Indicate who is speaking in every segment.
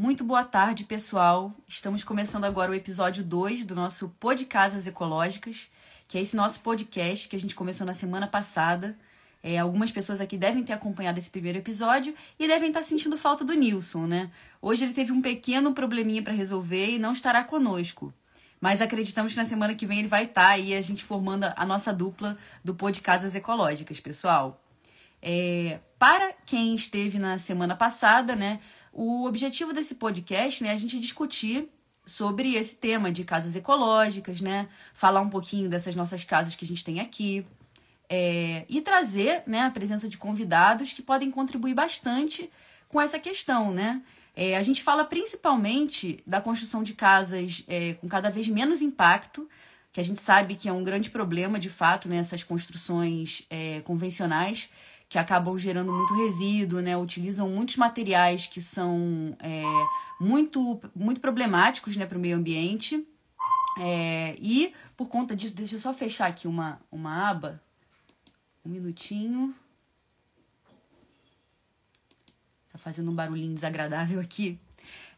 Speaker 1: Muito boa tarde, pessoal. Estamos começando agora o episódio 2 do nosso Pô de Casas Ecológicas, que é esse nosso podcast que a gente começou na semana passada. É, algumas pessoas aqui devem ter acompanhado esse primeiro episódio e devem estar sentindo falta do Nilson, né? Hoje ele teve um pequeno probleminha para resolver e não estará conosco. Mas acreditamos que na semana que vem ele vai estar aí, a gente formando a nossa dupla do Pô de Casas Ecológicas, pessoal. É, para quem esteve na semana passada, né? O objetivo desse podcast né, é a gente discutir sobre esse tema de casas ecológicas, né? Falar um pouquinho dessas nossas casas que a gente tem aqui. É, e trazer né, a presença de convidados que podem contribuir bastante com essa questão, né? É, a gente fala principalmente da construção de casas é, com cada vez menos impacto, que a gente sabe que é um grande problema, de fato, né, construções é, convencionais, que acabam gerando muito resíduo, né? Utilizam muitos materiais que são é, muito, muito problemáticos né, para o meio ambiente. É, e por conta disso, deixa eu só fechar aqui uma, uma aba. Um minutinho. Tá fazendo um barulhinho desagradável aqui.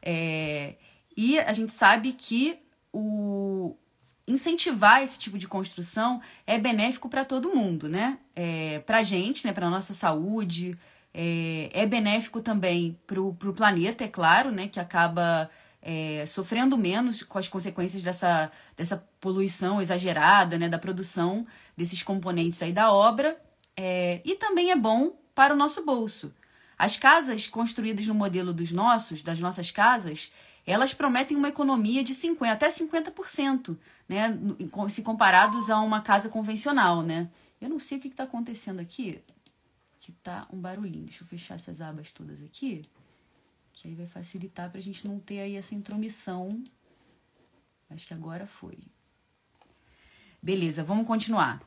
Speaker 1: É, e a gente sabe que o, incentivar esse tipo de construção é benéfico para todo mundo, né? É, para a gente, né? Para nossa saúde, é, é benéfico também para o planeta, é claro, né? Que acaba é, sofrendo menos com as consequências dessa, dessa poluição exagerada, né? Da produção desses componentes aí da obra. É, e também é bom para o nosso bolso. As casas construídas no modelo dos nossos, das nossas casas, elas prometem uma economia de 50, até 50%, né? Se comparados a uma casa convencional, né? Eu não sei o que está acontecendo aqui, que tá um barulhinho. Deixa eu fechar essas abas todas aqui, que aí vai facilitar para a gente não ter aí essa intromissão. Acho que agora foi. Beleza, vamos continuar.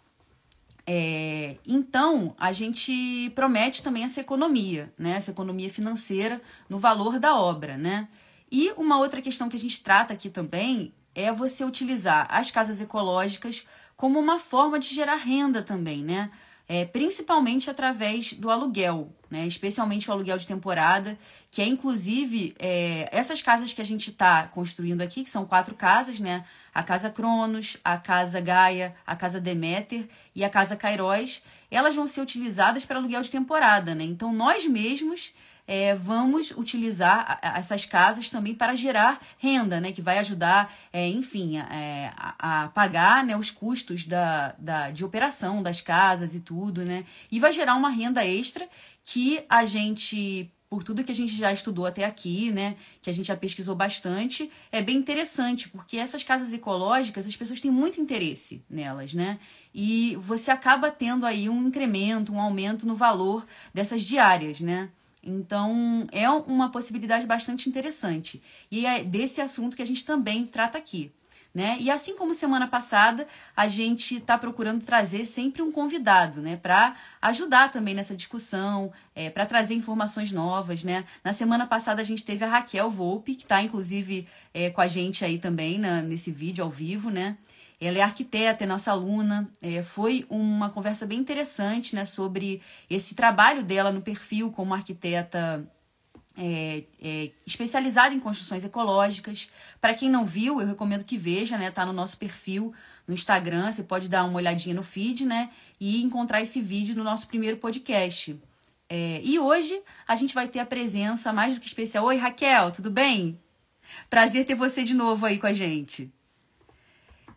Speaker 1: É, então, a gente promete também essa economia, né? Essa economia financeira no valor da obra, né? E uma outra questão que a gente trata aqui também é você utilizar as casas ecológicas como uma forma de gerar renda também, né? É, principalmente através do aluguel, né? especialmente o aluguel de temporada, que é inclusive é, essas casas que a gente está construindo aqui, que são quatro casas, né? A Casa Cronos, a Casa Gaia, a Casa Deméter e a Casa Cairóis, elas vão ser utilizadas para aluguel de temporada, né? Então nós mesmos é, vamos utilizar essas casas também para gerar renda, né? Que vai ajudar, é, enfim, é, a, a, pagar né, os custos da, da, de operação das casas e tudo, né? E vai gerar uma renda extra que a gente por tudo que a gente já estudou até aqui, né, que a gente já pesquisou bastante, é bem interessante, porque essas casas ecológicas, as pessoas têm muito interesse nelas, né? E você acaba tendo aí um incremento, um aumento no valor dessas diárias, né? Então, é uma possibilidade bastante interessante. E é desse assunto que a gente também trata aqui. Né? E assim como semana passada, a gente está procurando trazer sempre um convidado, né, para ajudar também nessa discussão, é, para trazer informações novas, né? Na semana passada a gente teve a Raquel Volpe, que está inclusive é, com a gente aí também na, nesse vídeo ao vivo, né? Ela é arquiteta, é nossa aluna. É, foi uma conversa bem interessante né, sobre esse trabalho dela no perfil como arquiteta é, é, especializada em construções ecológicas. Para quem não viu, eu recomendo que veja, né? Tá no nosso perfil no Instagram. Você pode dar uma olhadinha no feed, né? E encontrar esse vídeo no nosso primeiro podcast. É, e hoje a gente vai ter a presença mais do que especial. Oi, Raquel, tudo bem? Prazer ter você de novo aí com a gente.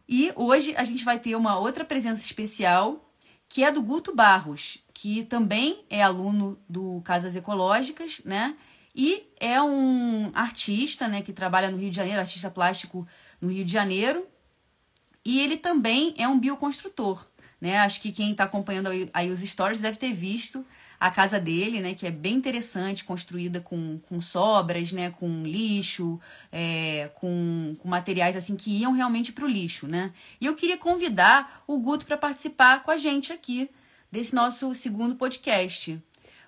Speaker 1: E hoje a gente vai ter uma outra presença especial, que é do Guto Barros, que também é aluno do Casas Ecológicas, né? E é um artista, né, que trabalha no Rio de Janeiro, artista plástico no Rio de Janeiro. E ele também é um bioconstrutor, né? Acho que quem está acompanhando aí os stories deve ter visto a casa dele, né, que é bem interessante, construída com, com sobras, né, com lixo, é, com, com materiais assim que iam realmente para o lixo, né? E eu queria convidar o Guto para participar com a gente aqui desse nosso segundo podcast.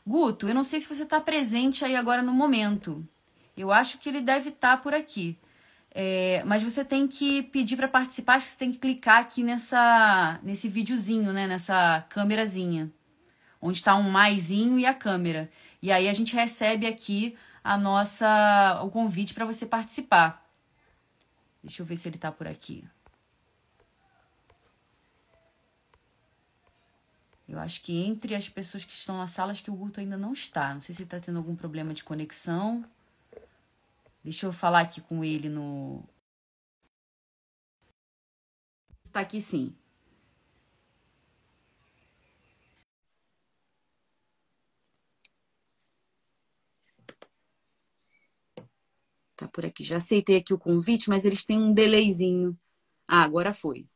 Speaker 1: Guto, eu não sei se você está presente aí agora no momento. Eu acho que ele deve estar tá por aqui. É, mas você tem que pedir para participar, você tem que clicar aqui nessa, nesse videozinho, né? Nessa câmerazinha onde está um maisinho e a câmera. E aí a gente recebe aqui a nossa o convite para você participar. Deixa eu ver se ele está por aqui. Eu acho que entre as pessoas que estão na sala, acho que o Guto ainda não está. Não sei se está tendo algum problema de conexão. Deixa eu falar aqui com ele no. Está aqui sim. Tá por aqui. Já aceitei aqui o convite, mas eles têm um delayzinho. Ah, agora foi.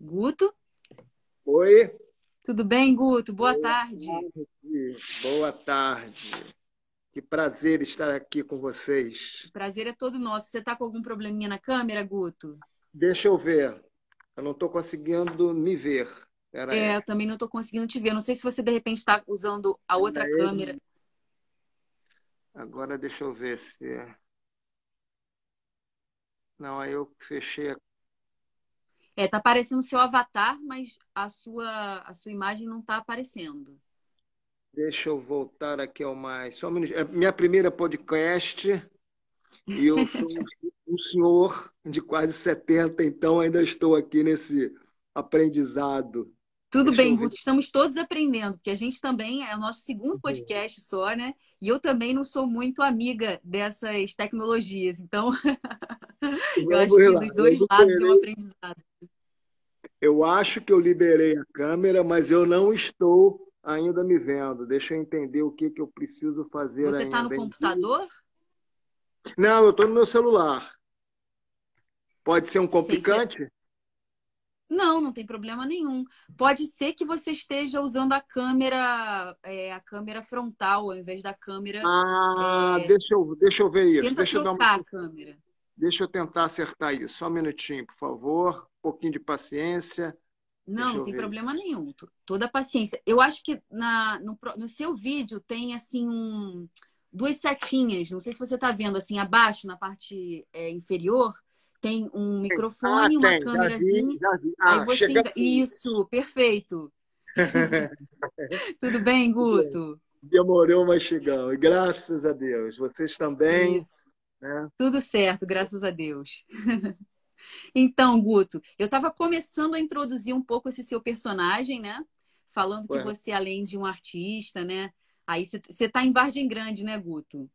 Speaker 1: Guto?
Speaker 2: Oi.
Speaker 1: Tudo bem, Guto? Boa, Boa tarde.
Speaker 2: tarde. Boa tarde. Que prazer estar aqui com vocês.
Speaker 1: O prazer é todo nosso. Você está com algum probleminha na câmera, Guto?
Speaker 2: Deixa eu ver. Eu não estou conseguindo me ver.
Speaker 1: Pera é, eu também não estou conseguindo te ver. Não sei se você de repente está usando a outra câmera.
Speaker 2: Agora deixa eu ver se. Não, aí eu fechei a
Speaker 1: é, tá aparecendo seu avatar, mas a sua, a sua imagem não está aparecendo.
Speaker 2: Deixa eu voltar aqui ao mais. Só um minuto. É minha primeira podcast e eu sou um senhor de quase 70, então ainda estou aqui nesse aprendizado.
Speaker 1: Tudo Deixa bem, Guto, estamos todos aprendendo, porque a gente também é o nosso segundo podcast só, né? E eu também não sou muito amiga dessas tecnologias, então eu acho que dos dois lados é um aprendizado.
Speaker 2: Eu acho que eu liberei a câmera, mas eu não estou ainda me vendo. Deixa eu entender o que, que eu preciso fazer
Speaker 1: Você está no computador?
Speaker 2: Não, eu estou no meu celular. Pode ser um complicante?
Speaker 1: Não, não tem problema nenhum. Pode ser que você esteja usando a câmera, é, a câmera frontal ao invés da câmera.
Speaker 2: Ah, é... deixa, eu, deixa eu ver isso.
Speaker 1: Tenta
Speaker 2: deixa
Speaker 1: trocar
Speaker 2: uma...
Speaker 1: a câmera.
Speaker 2: Deixa eu tentar acertar isso. Só um minutinho, por favor. Um pouquinho de paciência.
Speaker 1: Não, não tem ver. problema nenhum. Toda a paciência. Eu acho que na, no, no seu vídeo tem assim um, duas setinhas. Não sei se você está vendo assim abaixo na parte é, inferior. Tem um microfone, ah, uma câmerazinha. Já vi. Ah, aí você isso, perfeito. Tudo bem, Guto?
Speaker 2: Demorou, mas chegamos. Graças a Deus. Vocês também. Isso.
Speaker 1: Né? Tudo certo, graças a Deus. então, Guto, eu estava começando a introduzir um pouco esse seu personagem, né? Falando Ué. que você, além de um artista, né? Aí você está em Vargem Grande, né, Guto?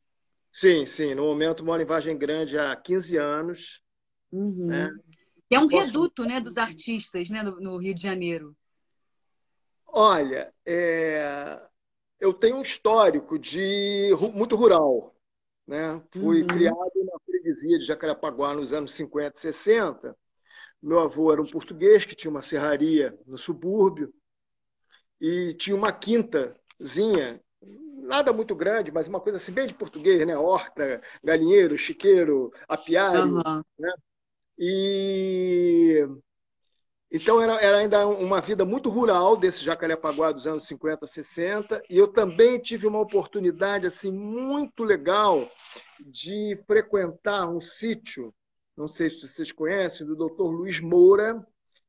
Speaker 2: Sim, sim. No momento moro em Vargem Grande há 15 anos.
Speaker 1: Uhum. Né? É um Posso... reduto, né, dos artistas, né, no, no Rio de Janeiro.
Speaker 2: Olha, é... eu tenho um histórico de muito rural. Né? Fui uhum. criado na freguesia de Jacarepaguá nos anos 50 e 60. Meu avô era um português que tinha uma serraria no subúrbio e tinha uma quintazinha, nada muito grande, mas uma coisa assim bem de português, né? Horta, galinheiro, chiqueiro, apiário, uhum. né? E então era, era, ainda uma vida muito rural desse Jacarepaguá dos anos 50, 60, e eu também tive uma oportunidade assim muito legal de frequentar um sítio, não sei se vocês conhecem, do Dr. Luiz Moura,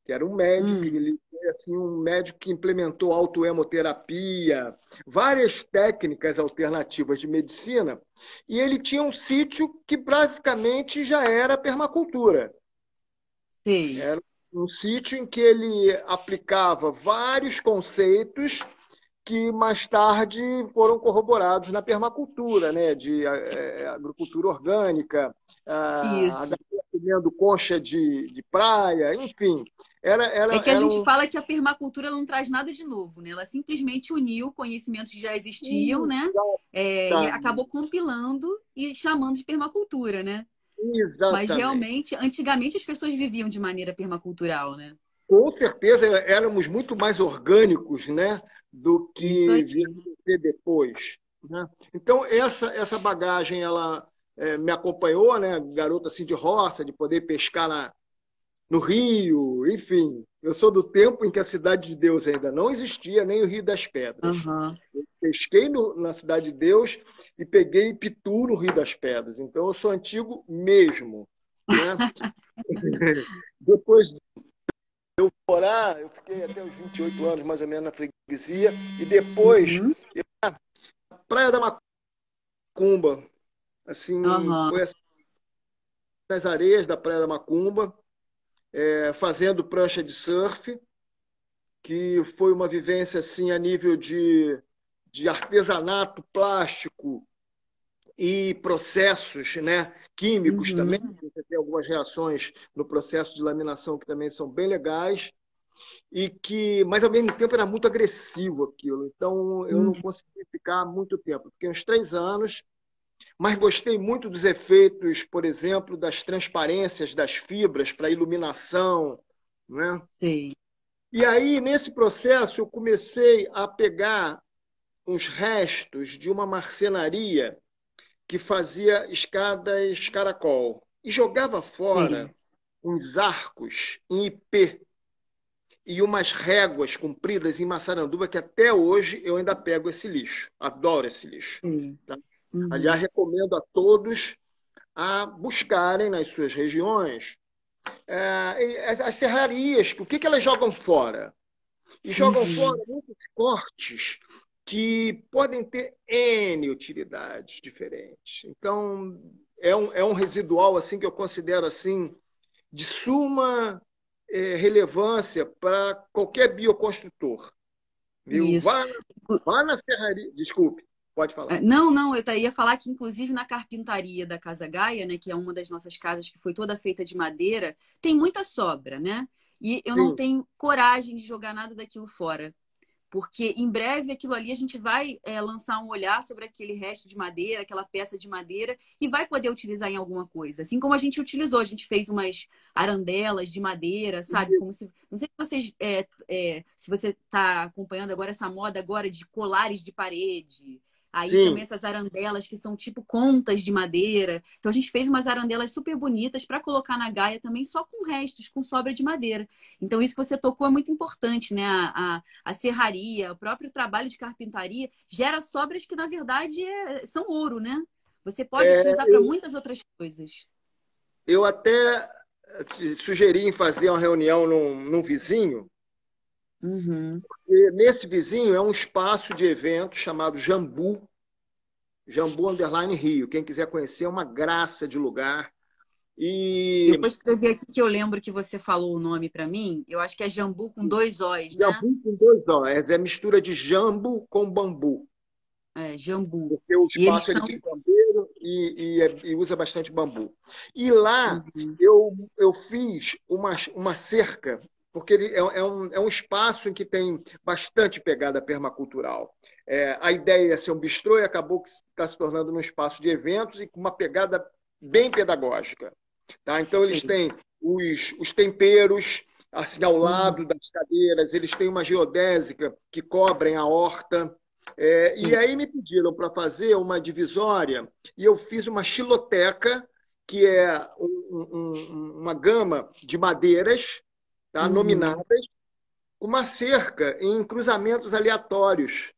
Speaker 2: que era um médico, hum. ele assim um médico que implementou autoemoterapia, várias técnicas alternativas de medicina, e ele tinha um sítio que basicamente já era permacultura.
Speaker 1: Sim.
Speaker 2: Era um sítio em que ele aplicava vários conceitos que mais tarde foram corroborados na permacultura, né, de é, agricultura orgânica, comendo concha de, de praia, enfim. Era, era,
Speaker 1: é que a gente um... fala que a permacultura não traz nada de novo, né? Ela simplesmente uniu conhecimentos que já existiam, Sim, né? É, e acabou compilando e chamando de permacultura, né?
Speaker 2: Exatamente.
Speaker 1: Mas realmente, antigamente as pessoas viviam de maneira permacultural, né?
Speaker 2: Com certeza éramos muito mais orgânicos, né? Do que ser depois. Né? Então, essa, essa bagagem, ela é, me acompanhou, né? Garota assim de roça, de poder pescar na, no Rio, enfim. Eu sou do tempo em que a Cidade de Deus ainda não existia, nem o Rio das Pedras.
Speaker 1: Uhum.
Speaker 2: Eu pesquei no, na Cidade de Deus e peguei Pitu no Rio das Pedras. Então eu sou antigo mesmo. Né? Depois eu morar, eu fiquei até os 28 anos mais ou menos na freguesia e depois uhum. eu, Praia da Macumba, assim, uhum. foi assim, nas areias da Praia da Macumba, é, fazendo prancha de surf, que foi uma vivência assim a nível de, de artesanato plástico e processos, né? químicos uhum. também. Você tem algumas reações no processo de laminação que também são bem legais. E que, mas ao mesmo tempo era muito agressivo aquilo. Então eu uhum. não consegui ficar muito tempo. Fiquei uns três anos, mas gostei muito dos efeitos, por exemplo, das transparências das fibras para iluminação, né?
Speaker 1: Sim.
Speaker 2: E aí nesse processo eu comecei a pegar uns restos de uma marcenaria que fazia escadas caracol e jogava fora Sim. uns arcos em IP e umas réguas compridas em Massaranduba que até hoje eu ainda pego esse lixo. Adoro esse lixo. Tá? Uhum. Aliás, recomendo a todos a buscarem nas suas regiões é, as, as, serrarias. O que, que elas jogam fora? E jogam uhum. fora muitos cortes que podem ter N utilidades diferentes. Então, é um, é um residual assim que eu considero assim de suma é, relevância para qualquer bioconstrutor. Viu? Vá, vá na serraria. Desculpe. Pode falar. É,
Speaker 1: não, não, eu ia falar que, inclusive, na carpintaria da Casa Gaia, né, que é uma das nossas casas que foi toda feita de madeira, tem muita sobra, né? E eu Sim. não tenho coragem de jogar nada daquilo fora porque em breve aquilo ali a gente vai é, lançar um olhar sobre aquele resto de madeira, aquela peça de madeira e vai poder utilizar em alguma coisa. Assim como a gente utilizou, a gente fez umas arandelas de madeira, sabe? Como se não sei se vocês é, é, se você está acompanhando agora essa moda agora de colares de parede. Aí Sim. também essas arandelas que são tipo contas de madeira. Então a gente fez umas arandelas super bonitas para colocar na Gaia também só com restos, com sobra de madeira. Então isso que você tocou é muito importante, né? A, a, a serraria, o próprio trabalho de carpintaria gera sobras que na verdade é, são ouro, né? Você pode é, utilizar para muitas outras coisas.
Speaker 2: Eu até sugeri em fazer uma reunião num, num vizinho
Speaker 1: Uhum.
Speaker 2: nesse vizinho é um espaço de evento chamado Jambu, Jambu Underline Rio. Quem quiser conhecer, é uma graça de lugar. E...
Speaker 1: Eu vou escrever aqui que eu lembro que você falou o nome para mim. Eu acho que é jambu com dois O's,
Speaker 2: né? Jambu com dois O's. É, é mistura de jambu com bambu.
Speaker 1: É, jambu.
Speaker 2: Porque o espaço é de bambeiro e, e, é, e, usa bastante bambu. E lá uhum. eu, eu fiz uma, uma cerca porque ele é, é, um, é um espaço em que tem bastante pegada permacultural. É, a ideia é ser um bistrô e acabou que está se tornando um espaço de eventos e com uma pegada bem pedagógica. Tá? Então, eles têm os, os temperos assim ao lado das cadeiras, eles têm uma geodésica que cobrem a horta. É, e aí me pediram para fazer uma divisória e eu fiz uma xiloteca, que é um, um, uma gama de madeiras tá? Uhum. nominadas, uma cerca em cruzamentos aleatórios.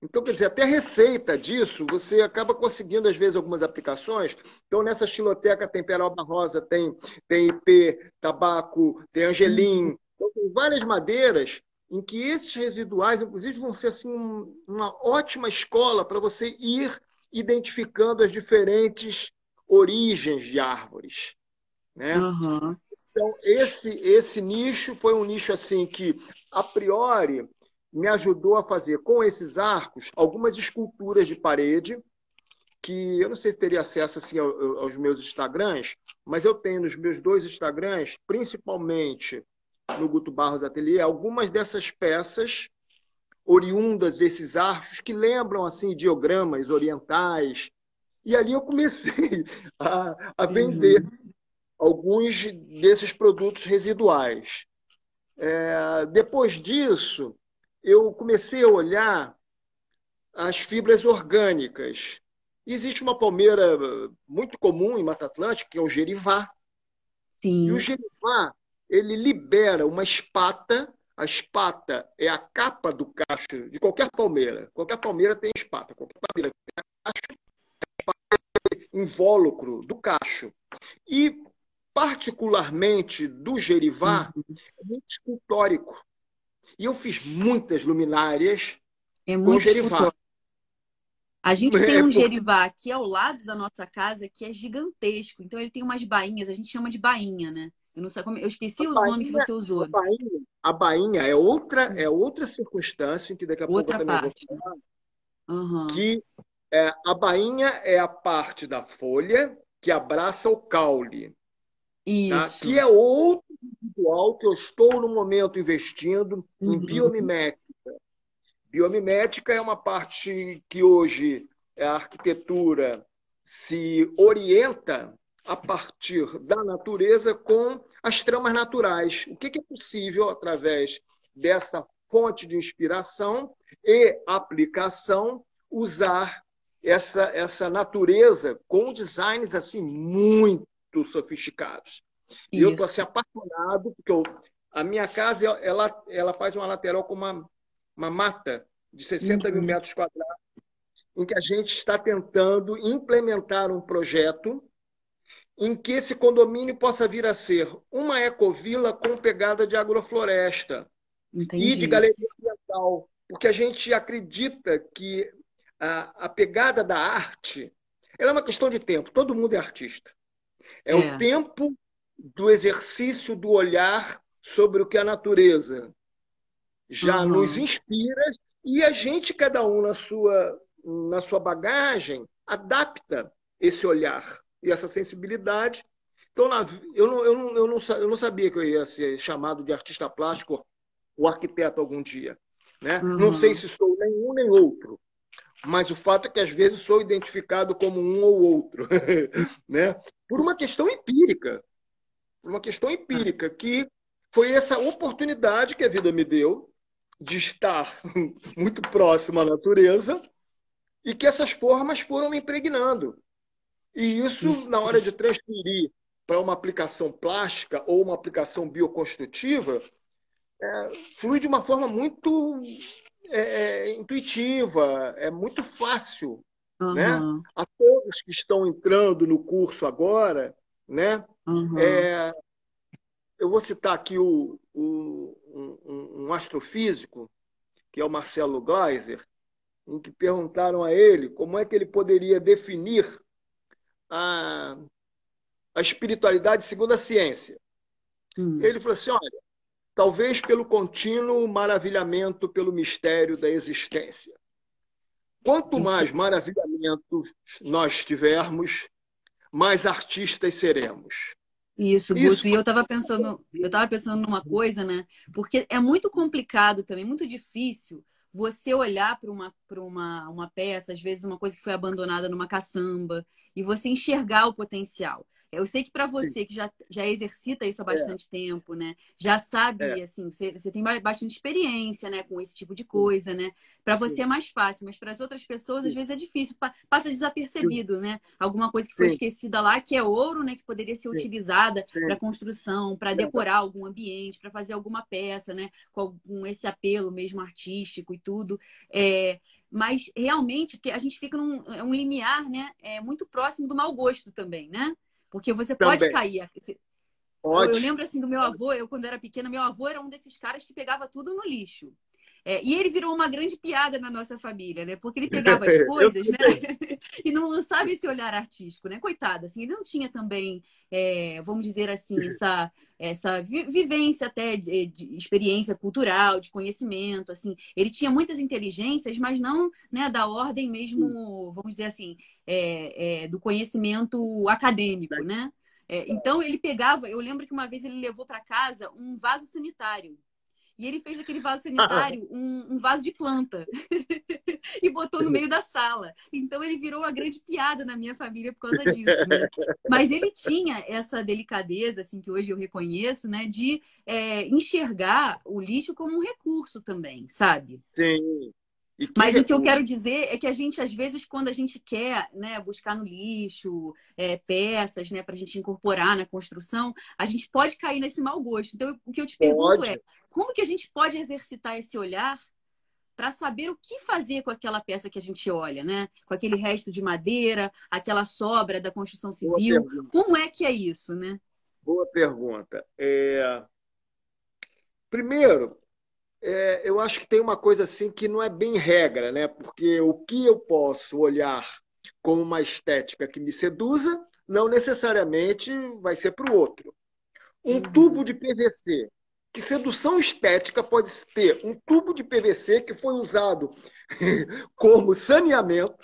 Speaker 2: Então, quer dizer, até receita disso, você acaba conseguindo, às vezes, algumas aplicações. Então, nessa estiloteca tem peroba rosa, tem, tem IP, tabaco, tem angelim. Uhum. Então, tem várias madeiras em que esses residuais, inclusive, vão ser assim, uma ótima escola para você ir identificando as diferentes origens de árvores. Né?
Speaker 1: Uhum.
Speaker 2: Então, esse, esse nicho foi um nicho assim que, a priori, me ajudou a fazer com esses arcos algumas esculturas de parede, que eu não sei se teria acesso assim, aos meus Instagrams, mas eu tenho nos meus dois Instagrams, principalmente no Guto Barros Atelier, algumas dessas peças oriundas desses arcos que lembram assim diogramas orientais. E ali eu comecei a, a vender uhum alguns desses produtos residuais. É, depois disso, eu comecei a olhar as fibras orgânicas. Existe uma palmeira muito comum em Mata Atlântica, que é o gerivá.
Speaker 1: Sim.
Speaker 2: E o gerivá, ele libera uma espata. A espata é a capa do cacho de qualquer palmeira. Qualquer palmeira tem espata. Qualquer palmeira tem cacho, a espata é invólucro do cacho. E particularmente do gerivá, uhum. muito escultórico. E eu fiz muitas luminárias
Speaker 1: é muito com gerivá. A gente é, tem um gerivá aqui ao lado da nossa casa que é gigantesco. Então ele tem umas bainhas, a gente chama de bainha, né? Eu não sei como, eu esqueci a o bainha, nome que você usou.
Speaker 2: A bainha, a bainha, é outra é outra circunstância que daqui a
Speaker 1: outra
Speaker 2: pouco
Speaker 1: eu também parte. vou falar.
Speaker 2: Uhum. Que é, a bainha é a parte da folha que abraça o caule. Tá? Que é outro ritual que eu estou no momento investindo uhum. em biomimética. Biomimética é uma parte que hoje a arquitetura se orienta a partir da natureza com as tramas naturais. O que é possível através dessa fonte de inspiração e aplicação usar essa, essa natureza com designs assim muito sofisticados. E eu estou assim, apaixonado, porque eu, a minha casa ela, ela faz uma lateral com uma, uma mata de 60 uhum. mil metros quadrados, em que a gente está tentando implementar um projeto em que esse condomínio possa vir a ser uma ecovila com pegada de agrofloresta Entendi. e de galeria ambiental, porque a gente acredita que a, a pegada da arte ela é uma questão de tempo. Todo mundo é artista. É, é, o tempo do exercício do olhar sobre o que a natureza já uhum. nos inspira e a gente, cada um na sua, na sua bagagem, adapta esse olhar e essa sensibilidade. Então, eu não, eu, não, eu, não, eu não sabia que eu ia ser chamado de artista plástico ou arquiteto algum dia. Né? Uhum. Não sei se sou nenhum nem outro, mas o fato é que às vezes sou identificado como um ou outro, né? por uma questão empírica. Por uma questão empírica, que foi essa oportunidade que a vida me deu de estar muito próximo à natureza e que essas formas foram me impregnando. E isso, isso. na hora de transferir para uma aplicação plástica ou uma aplicação bioconstrutiva, é, flui de uma forma muito é, é, intuitiva, é muito fácil. Uhum. Né? A todos que estão entrando no curso agora, né? Uhum. É, eu vou citar aqui o, o um, um, astrofísico, que é o Marcelo Gleiser, em que perguntaram a ele como é que ele poderia definir a, a espiritualidade segundo a ciência. Hum. Ele falou assim: olha, talvez pelo contínuo maravilhamento pelo mistério da existência. Quanto mais maravilhamento nós tivermos, mais artistas seremos.
Speaker 1: Isso, Guto. Isso. E eu estava pensando, eu estava pensando numa coisa, né? Porque é muito complicado também, muito difícil você olhar para uma, uma, uma peça, às vezes uma coisa que foi abandonada numa caçamba, e você enxergar o potencial. Eu sei que para você que já, já exercita isso há é. bastante é. tempo, né? Já sabe, é. assim, você, você tem bastante experiência, né, com esse tipo de coisa, né? Para você é mais fácil, mas para as outras pessoas às vezes é difícil, passa desapercebido, né? Alguma coisa que foi Sim. esquecida lá, que é ouro, né, que poderia ser Sim. utilizada para construção, para decorar algum ambiente, para fazer alguma peça, né, com, com esse apelo mesmo artístico e tudo. É, mas realmente porque a gente fica num é um limiar, né, é muito próximo do mau gosto também, né? Porque você Também. pode cair. Pode. Eu, eu, lembro assim do meu avô, eu quando era pequena, meu avô era um desses caras que pegava tudo no lixo. É, e ele virou uma grande piada na nossa família, né? Porque ele pegava as coisas, né? e não lançava esse olhar artístico, né? Coitado, assim, ele não tinha também, é, vamos dizer assim, essa, essa vivência até de, de, experiência cultural, de conhecimento, assim. Ele tinha muitas inteligências, mas não né, da ordem mesmo, vamos dizer assim, é, é, do conhecimento acadêmico, né? É, então ele pegava, eu lembro que uma vez ele levou para casa um vaso sanitário e ele fez aquele vaso sanitário um, um vaso de planta e botou no meio da sala. Então ele virou uma grande piada na minha família por causa disso. Né? Mas ele tinha essa delicadeza, assim, que hoje eu reconheço, né, de é, enxergar o lixo como um recurso também, sabe?
Speaker 2: Sim.
Speaker 1: Mas o que eu quero dizer é que a gente, às vezes, quando a gente quer né, buscar no lixo é, peças né, para a gente incorporar na construção, a gente pode cair nesse mau gosto. Então, o que eu te pergunto pode. é como que a gente pode exercitar esse olhar para saber o que fazer com aquela peça que a gente olha, né? Com aquele resto de madeira, aquela sobra da construção civil. Como é que é isso, né?
Speaker 2: Boa pergunta. É... Primeiro, é, eu acho que tem uma coisa assim que não é bem regra, né? Porque o que eu posso olhar como uma estética que me seduza, não necessariamente vai ser para o outro. Um uhum. tubo de PVC. Que sedução estética pode ter? Um tubo de PVC que foi usado como saneamento,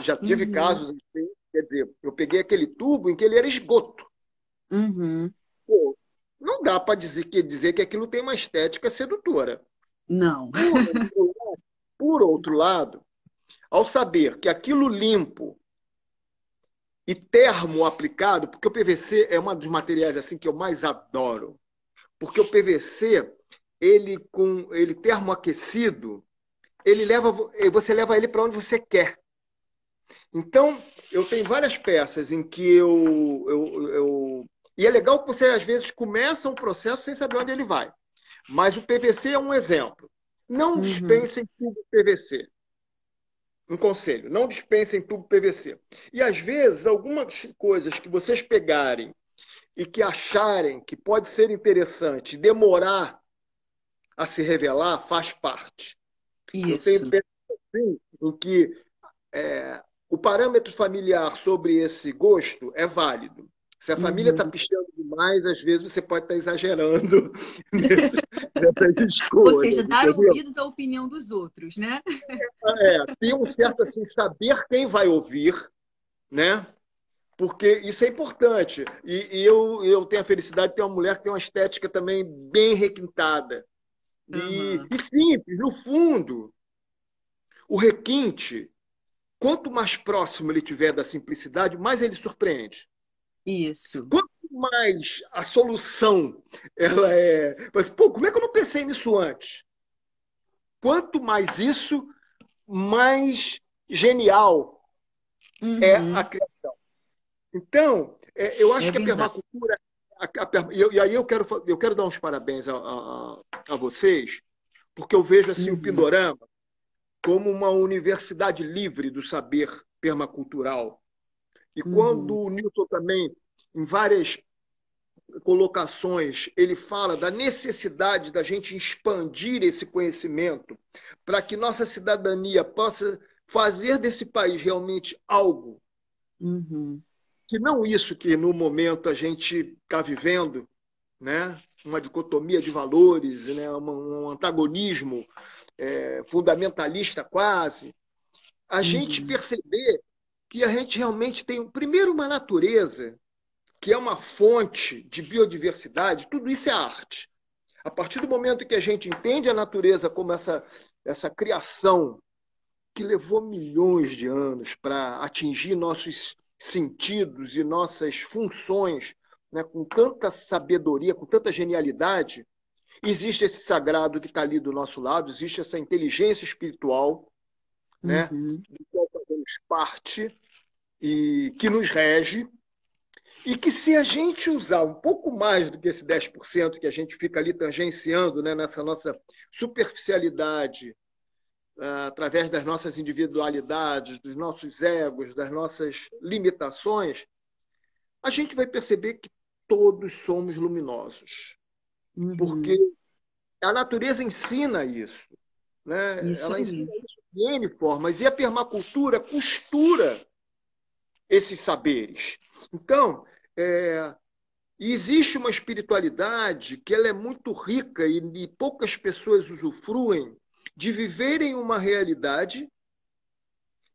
Speaker 2: já tive uhum. casos assim, quer dizer, eu peguei aquele tubo em que ele era esgoto.
Speaker 1: Uhum.
Speaker 2: Pô, não dá para dizer que, dizer que aquilo tem uma estética sedutora.
Speaker 1: Não.
Speaker 2: Por outro, lado, ao saber que aquilo limpo e termo aplicado, porque o PVC é um dos materiais assim que eu mais adoro, porque o PVC ele com ele termoaquecido, ele leva você leva ele para onde você quer. Então eu tenho várias peças em que eu, eu, eu e é legal que você às vezes começa um processo sem saber onde ele vai. Mas o PVC é um exemplo. Não uhum. dispensem tubo PVC. Um conselho, não dispensem tubo PVC. E às vezes, algumas coisas que vocês pegarem e que acharem que pode ser interessante, demorar a se revelar, faz parte.
Speaker 1: Isso.
Speaker 2: Eu tenho assim, em que é, o parâmetro familiar sobre esse gosto é válido. Se a família está uhum. pichando demais, às vezes você pode estar tá exagerando nessas escolhas.
Speaker 1: Ou seja, dar entendeu? ouvidos à opinião dos outros, né?
Speaker 2: É, é, tem um certo assim, saber quem vai ouvir, né? Porque isso é importante. E, e eu, eu tenho a felicidade de ter uma mulher que tem uma estética também bem requintada. E, uhum. e simples, no fundo, o requinte, quanto mais próximo ele tiver da simplicidade, mais ele surpreende.
Speaker 1: Isso.
Speaker 2: Quanto mais a solução ela é. Mas, pô, como é que eu não pensei nisso antes? Quanto mais isso, mais genial uhum. é a criação. Então, é, eu acho é que a permacultura. A, a, e, aí eu quero, eu quero dar uns parabéns a, a, a vocês, porque eu vejo assim, uhum. o Pindorama como uma universidade livre do saber permacultural e uhum. quando o Newton também, em várias colocações, ele fala da necessidade da gente expandir esse conhecimento para que nossa cidadania possa fazer desse país realmente algo.
Speaker 1: Uhum.
Speaker 2: Que não isso que no momento a gente está vivendo, né? uma dicotomia de valores, né? um antagonismo é, fundamentalista quase. A uhum. gente perceber que a gente realmente tem, primeiro, uma natureza que é uma fonte de biodiversidade, tudo isso é arte. A partir do momento que a gente entende a natureza como essa, essa criação que levou milhões de anos para atingir nossos sentidos e nossas funções né, com tanta sabedoria, com tanta genialidade, existe esse sagrado que está ali do nosso lado, existe essa inteligência espiritual, né, uhum. do qual fazemos parte, e que nos rege, e que se a gente usar um pouco mais do que esse 10% que a gente fica ali tangenciando né, nessa nossa superficialidade, uh, através das nossas individualidades, dos nossos egos, das nossas limitações, a gente vai perceber que todos somos luminosos. Uhum. Porque a natureza ensina isso. Né?
Speaker 1: isso
Speaker 2: Ela ensina isso de N formas. E a permacultura costura esses saberes. Então, é, existe uma espiritualidade que ela é muito rica e, e poucas pessoas usufruem de viverem uma realidade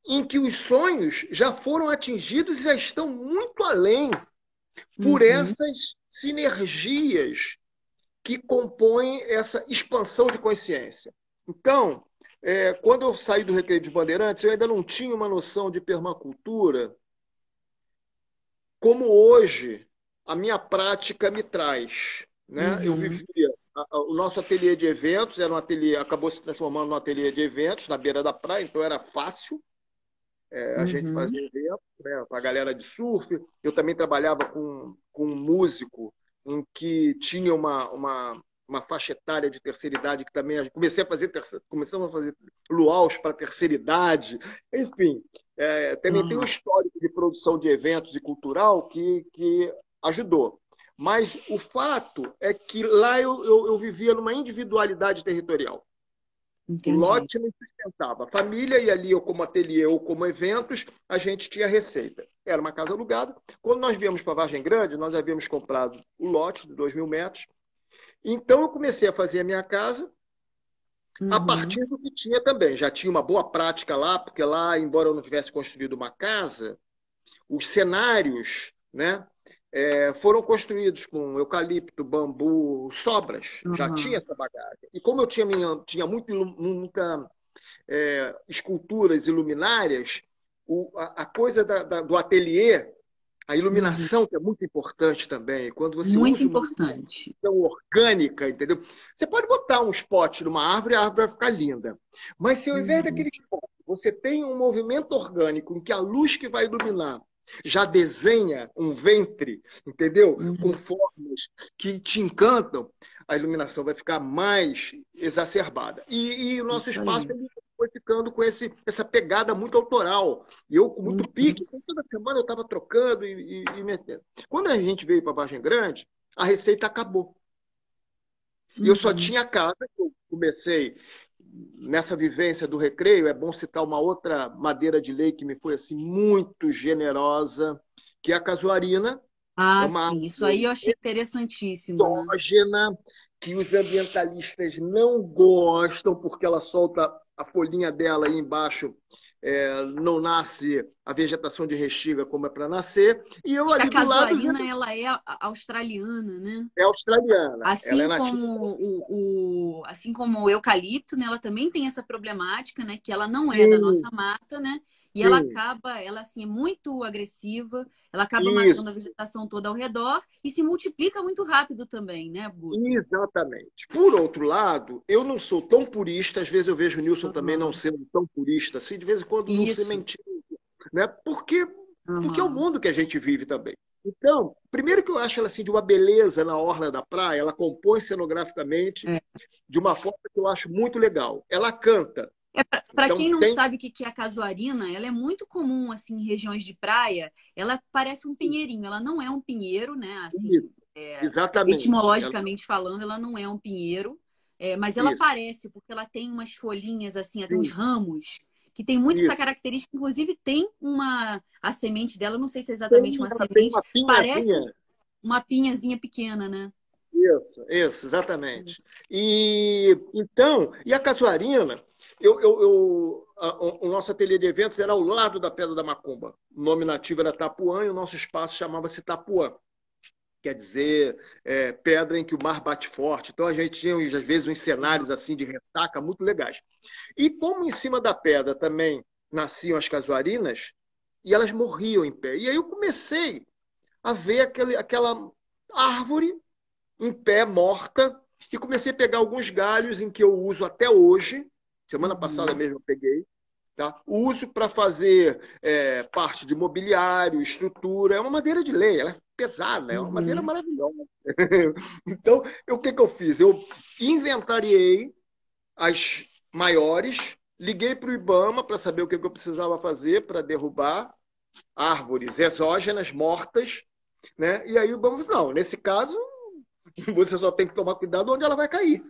Speaker 2: em que os sonhos já foram atingidos e já estão muito além por uhum. essas sinergias que compõem essa expansão de consciência. Então, é, quando eu saí do Recreio de Bandeirantes, eu ainda não tinha uma noção de permacultura como hoje a minha prática me traz. Né? Uhum. Eu vivia. O nosso ateliê de eventos era um ateliê, acabou se transformando num ateliê de eventos na beira da praia, então era fácil. É, a uhum. gente fazia eventos né, a galera de surf. Eu também trabalhava com, com um músico em que tinha uma, uma, uma faixa etária de terceira idade que também comecei a fazer começamos a fazer luaus para terceira idade enfim é, também uhum. tem um histórico de produção de eventos e cultural que, que ajudou Mas o fato é que lá eu, eu, eu vivia numa individualidade territorial. Entendi. O lote não sustentava. A família e ali, eu como ateliê ou como eventos, a gente tinha receita. Era uma casa alugada. Quando nós viemos para Vargem Grande, nós havíamos comprado o lote de 2 mil metros. Então, eu comecei a fazer a minha casa uhum. a partir do que tinha também. Já tinha uma boa prática lá, porque lá, embora eu não tivesse construído uma casa, os cenários né, é, foram construídos com eucalipto, bambu, sobras. Uhum. Já tinha essa bagagem. E como eu tinha, minha, tinha muito, muita é, esculturas iluminárias, o, a, a, coisa da, da, do ateliê, a iluminação, uhum. que é muito importante também. Quando você
Speaker 1: muito importante.
Speaker 2: Orgânica, entendeu? Você pode botar um spot numa árvore, a árvore vai ficar linda. Mas se ao invés uhum. daquele spot, você tem um movimento orgânico em que a luz que vai iluminar já desenha um ventre, entendeu? Uhum. Com formas que te encantam, a iluminação vai ficar mais exacerbada. E, e o nosso Isso espaço foi ficando com esse, essa pegada muito autoral. E eu com muito uhum. pique. Então, toda semana eu estava trocando e, e, e metendo. Quando a gente veio para Vargem Grande, a receita acabou. E eu só uhum. tinha casa, eu comecei nessa vivência do recreio, é bom citar uma outra madeira de lei que me foi assim muito generosa, que é a casuarina.
Speaker 1: Ah, é sim, isso aí eu achei interessantíssimo.
Speaker 2: Endógena, né? que os ambientalistas não gostam, porque ela solta a folhinha dela aí embaixo é, não nasce a vegetação de rexiga como é para nascer. E eu ali
Speaker 1: a casuarina lado, ela é australiana, né?
Speaker 2: É australiana.
Speaker 1: Assim
Speaker 2: é
Speaker 1: como o, o, assim como o eucalipto, né? Ela também tem essa problemática, né? Que ela não é Sim. da nossa mata, né? E Sim. ela acaba, ela assim, é muito agressiva, ela acaba Isso. matando a vegetação toda ao redor e se multiplica muito rápido também, né, Guto?
Speaker 2: Exatamente. Por outro lado, eu não sou tão purista, às vezes eu vejo o Nilson uhum. também não sendo tão purista, assim, de vez em quando não se mentir, né? Porque, uhum. porque é o mundo que a gente vive também. Então, primeiro que eu acho ela assim de uma beleza na orla da praia, ela compõe cenograficamente é. de uma forma que eu acho muito legal. Ela canta,
Speaker 1: é, Para então, quem não tem... sabe o que é a casuarina, ela é muito comum assim em regiões de praia. Ela parece um pinheirinho. Ela não é um pinheiro, né? Assim,
Speaker 2: é, Exatamente.
Speaker 1: Etimologicamente ela... falando, ela não é um pinheiro. É, mas ela Isso. parece, porque ela tem umas folhinhas assim, até uns ramos, que tem muito Isso. essa característica. Inclusive, tem uma. A semente dela, não sei se é exatamente tem, uma semente. Uma parece uma pinhazinha pequena, né?
Speaker 2: Isso, isso, exatamente. E então, e a casuarina, eu, eu, eu a, o nosso ateliê de eventos era ao lado da Pedra da Macumba. O nome nativo era Tapuã e o nosso espaço chamava-se Tapuã. Quer dizer, é, pedra em que o mar bate forte. Então a gente tinha, às vezes, uns cenários assim de ressaca muito legais. E como em cima da pedra também nasciam as casuarinas, e elas morriam em pé. E aí eu comecei a ver aquele, aquela árvore em pé, morta, e comecei a pegar alguns galhos em que eu uso até hoje, Semana uhum. passada mesmo eu peguei. Tá? Uso para fazer é, parte de mobiliário, estrutura. É uma madeira de lei, ela é pesada, é uma uhum. madeira maravilhosa. então, o que, que eu fiz? Eu inventariei as maiores, liguei para o Ibama para saber o que, que eu precisava fazer para derrubar árvores exógenas mortas. Né? E aí o Ibama disse, não, nesse caso, você só tem que tomar cuidado onde ela vai cair.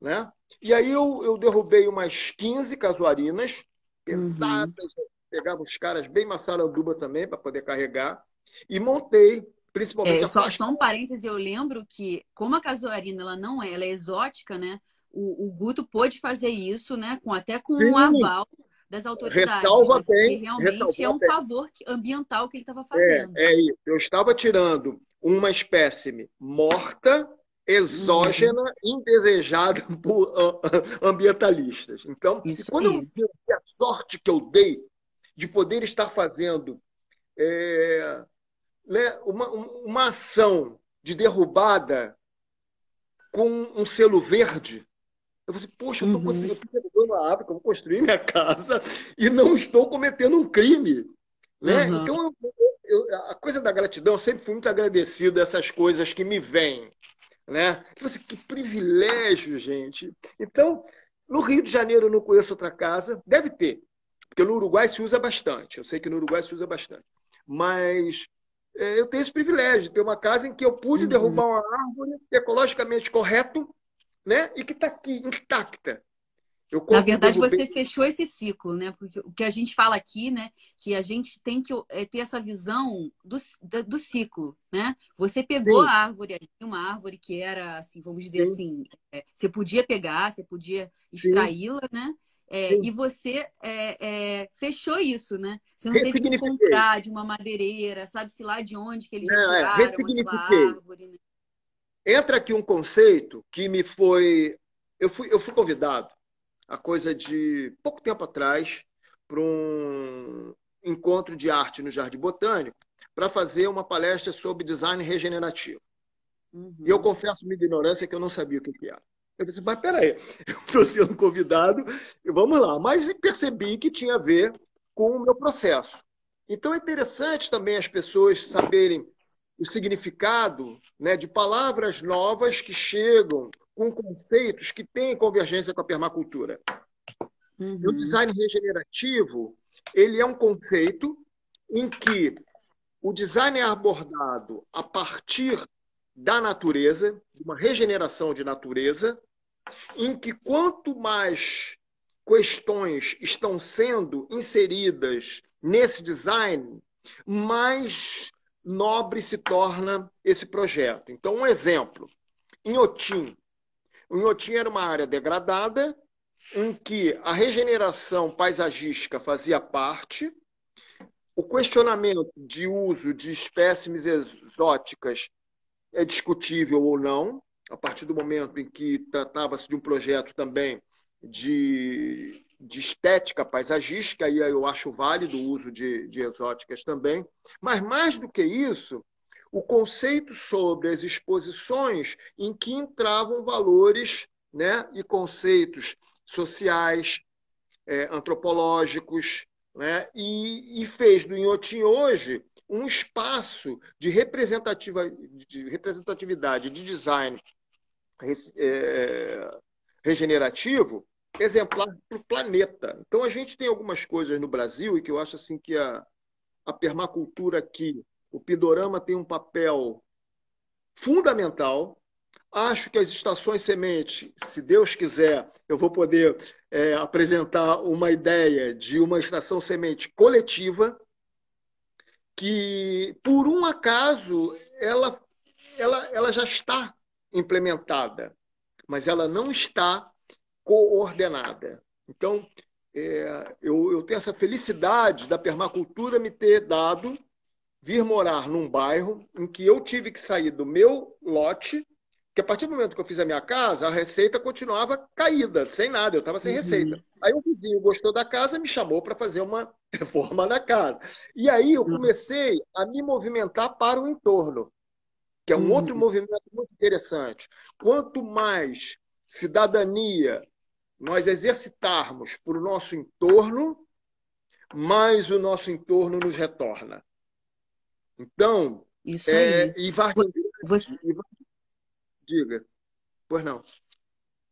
Speaker 2: Né? E aí eu, eu derrubei umas 15 casuarinas pesadas, uhum. pegava os caras bem maçaranduba também para poder carregar e montei principalmente
Speaker 1: é, só, só um parêntese, eu lembro que como a casuarina ela não é, ela é exótica, né? O, o Guto pôde fazer isso, né? Com até com um aval das autoridades.
Speaker 2: Ressalva né? bem,
Speaker 1: realmente é um bem. favor ambiental que ele estava fazendo.
Speaker 2: É, é isso. Eu estava tirando uma espécime morta exógena, uhum. indesejada por ambientalistas. Então, quando eu vi a sorte que eu dei de poder estar fazendo é, né, uma, uma ação de derrubada com um selo verde, eu falei, poxa, eu estou uhum. a África, eu vou construir minha casa e não estou cometendo um crime. Né? Uhum. Então, eu, eu, a coisa da gratidão, eu sempre fui muito agradecido a essas coisas que me vêm. Né? Tipo assim, que privilégio, gente. Então, no Rio de Janeiro eu não conheço outra casa. Deve ter, porque no Uruguai se usa bastante. Eu sei que no Uruguai se usa bastante. Mas é, eu tenho esse privilégio de ter uma casa em que eu pude uhum. derrubar uma árvore ecologicamente correto, né? E que está aqui intacta.
Speaker 1: Na verdade, você fechou esse ciclo, né? Porque o que a gente fala aqui, né? Que a gente tem que é, ter essa visão do, do ciclo, né? Você pegou Sim. a árvore ali, uma árvore que era, assim, vamos dizer Sim. assim, é, você podia pegar, você podia extraí-la, né? É, e você é, é, fechou isso, né? Você não teve que comprar de uma madeireira, sabe-se lá de onde que eles não, é, tiraram árvore. Né?
Speaker 2: Entra aqui um conceito que me foi... Eu fui, eu fui convidado, a coisa de pouco tempo atrás, para um encontro de arte no Jardim Botânico, para fazer uma palestra sobre design regenerativo. Uhum. E eu confesso minha ignorância que eu não sabia o que, que era. Eu pensei, mas peraí, eu estou sendo convidado, vamos lá. Mas percebi que tinha a ver com o meu processo. Então é interessante também as pessoas saberem o significado né, de palavras novas que chegam com conceitos que têm convergência com a permacultura. Uhum. O design regenerativo ele é um conceito em que o design é abordado a partir da natureza, de uma regeneração de natureza, em que quanto mais questões estão sendo inseridas nesse design, mais nobre se torna esse projeto. Então, um exemplo. Em Otim. Em Otim era uma área degradada, em que a regeneração paisagística fazia parte, o questionamento de uso de espécimes exóticas é discutível ou não, a partir do momento em que tratava-se de um projeto também de, de estética paisagística, aí eu acho válido o uso de, de exóticas também. Mas, mais do que isso, o conceito sobre as exposições em que entravam valores né, e conceitos sociais, é, antropológicos, né, e, e, fez do Inhotim hoje um espaço de, representativa, de representatividade de design é, regenerativo exemplar para o planeta. Então a gente tem algumas coisas no Brasil e que eu acho assim que a, a permacultura aqui, o Pidorama tem um papel fundamental. Acho que as estações semente, se Deus quiser, eu vou poder é, apresentar uma ideia de uma estação semente coletiva que, por um acaso, ela, ela, ela já está implementada, mas ela não está coordenada. Então, é, eu, eu tenho essa felicidade da permacultura me ter dado vir morar num bairro em que eu tive que sair do meu lote, que a partir do momento que eu fiz a minha casa, a receita continuava caída, sem nada, eu estava sem uhum. receita. Aí o vizinho gostou da casa me chamou para fazer uma reforma na casa. E aí eu uhum. comecei a me movimentar para o entorno que é um outro uhum. movimento muito interessante. Quanto mais cidadania nós exercitarmos para o nosso entorno, mais o nosso entorno nos retorna. Então,
Speaker 1: isso é,
Speaker 2: e vai,
Speaker 1: você...
Speaker 2: diga, pois não.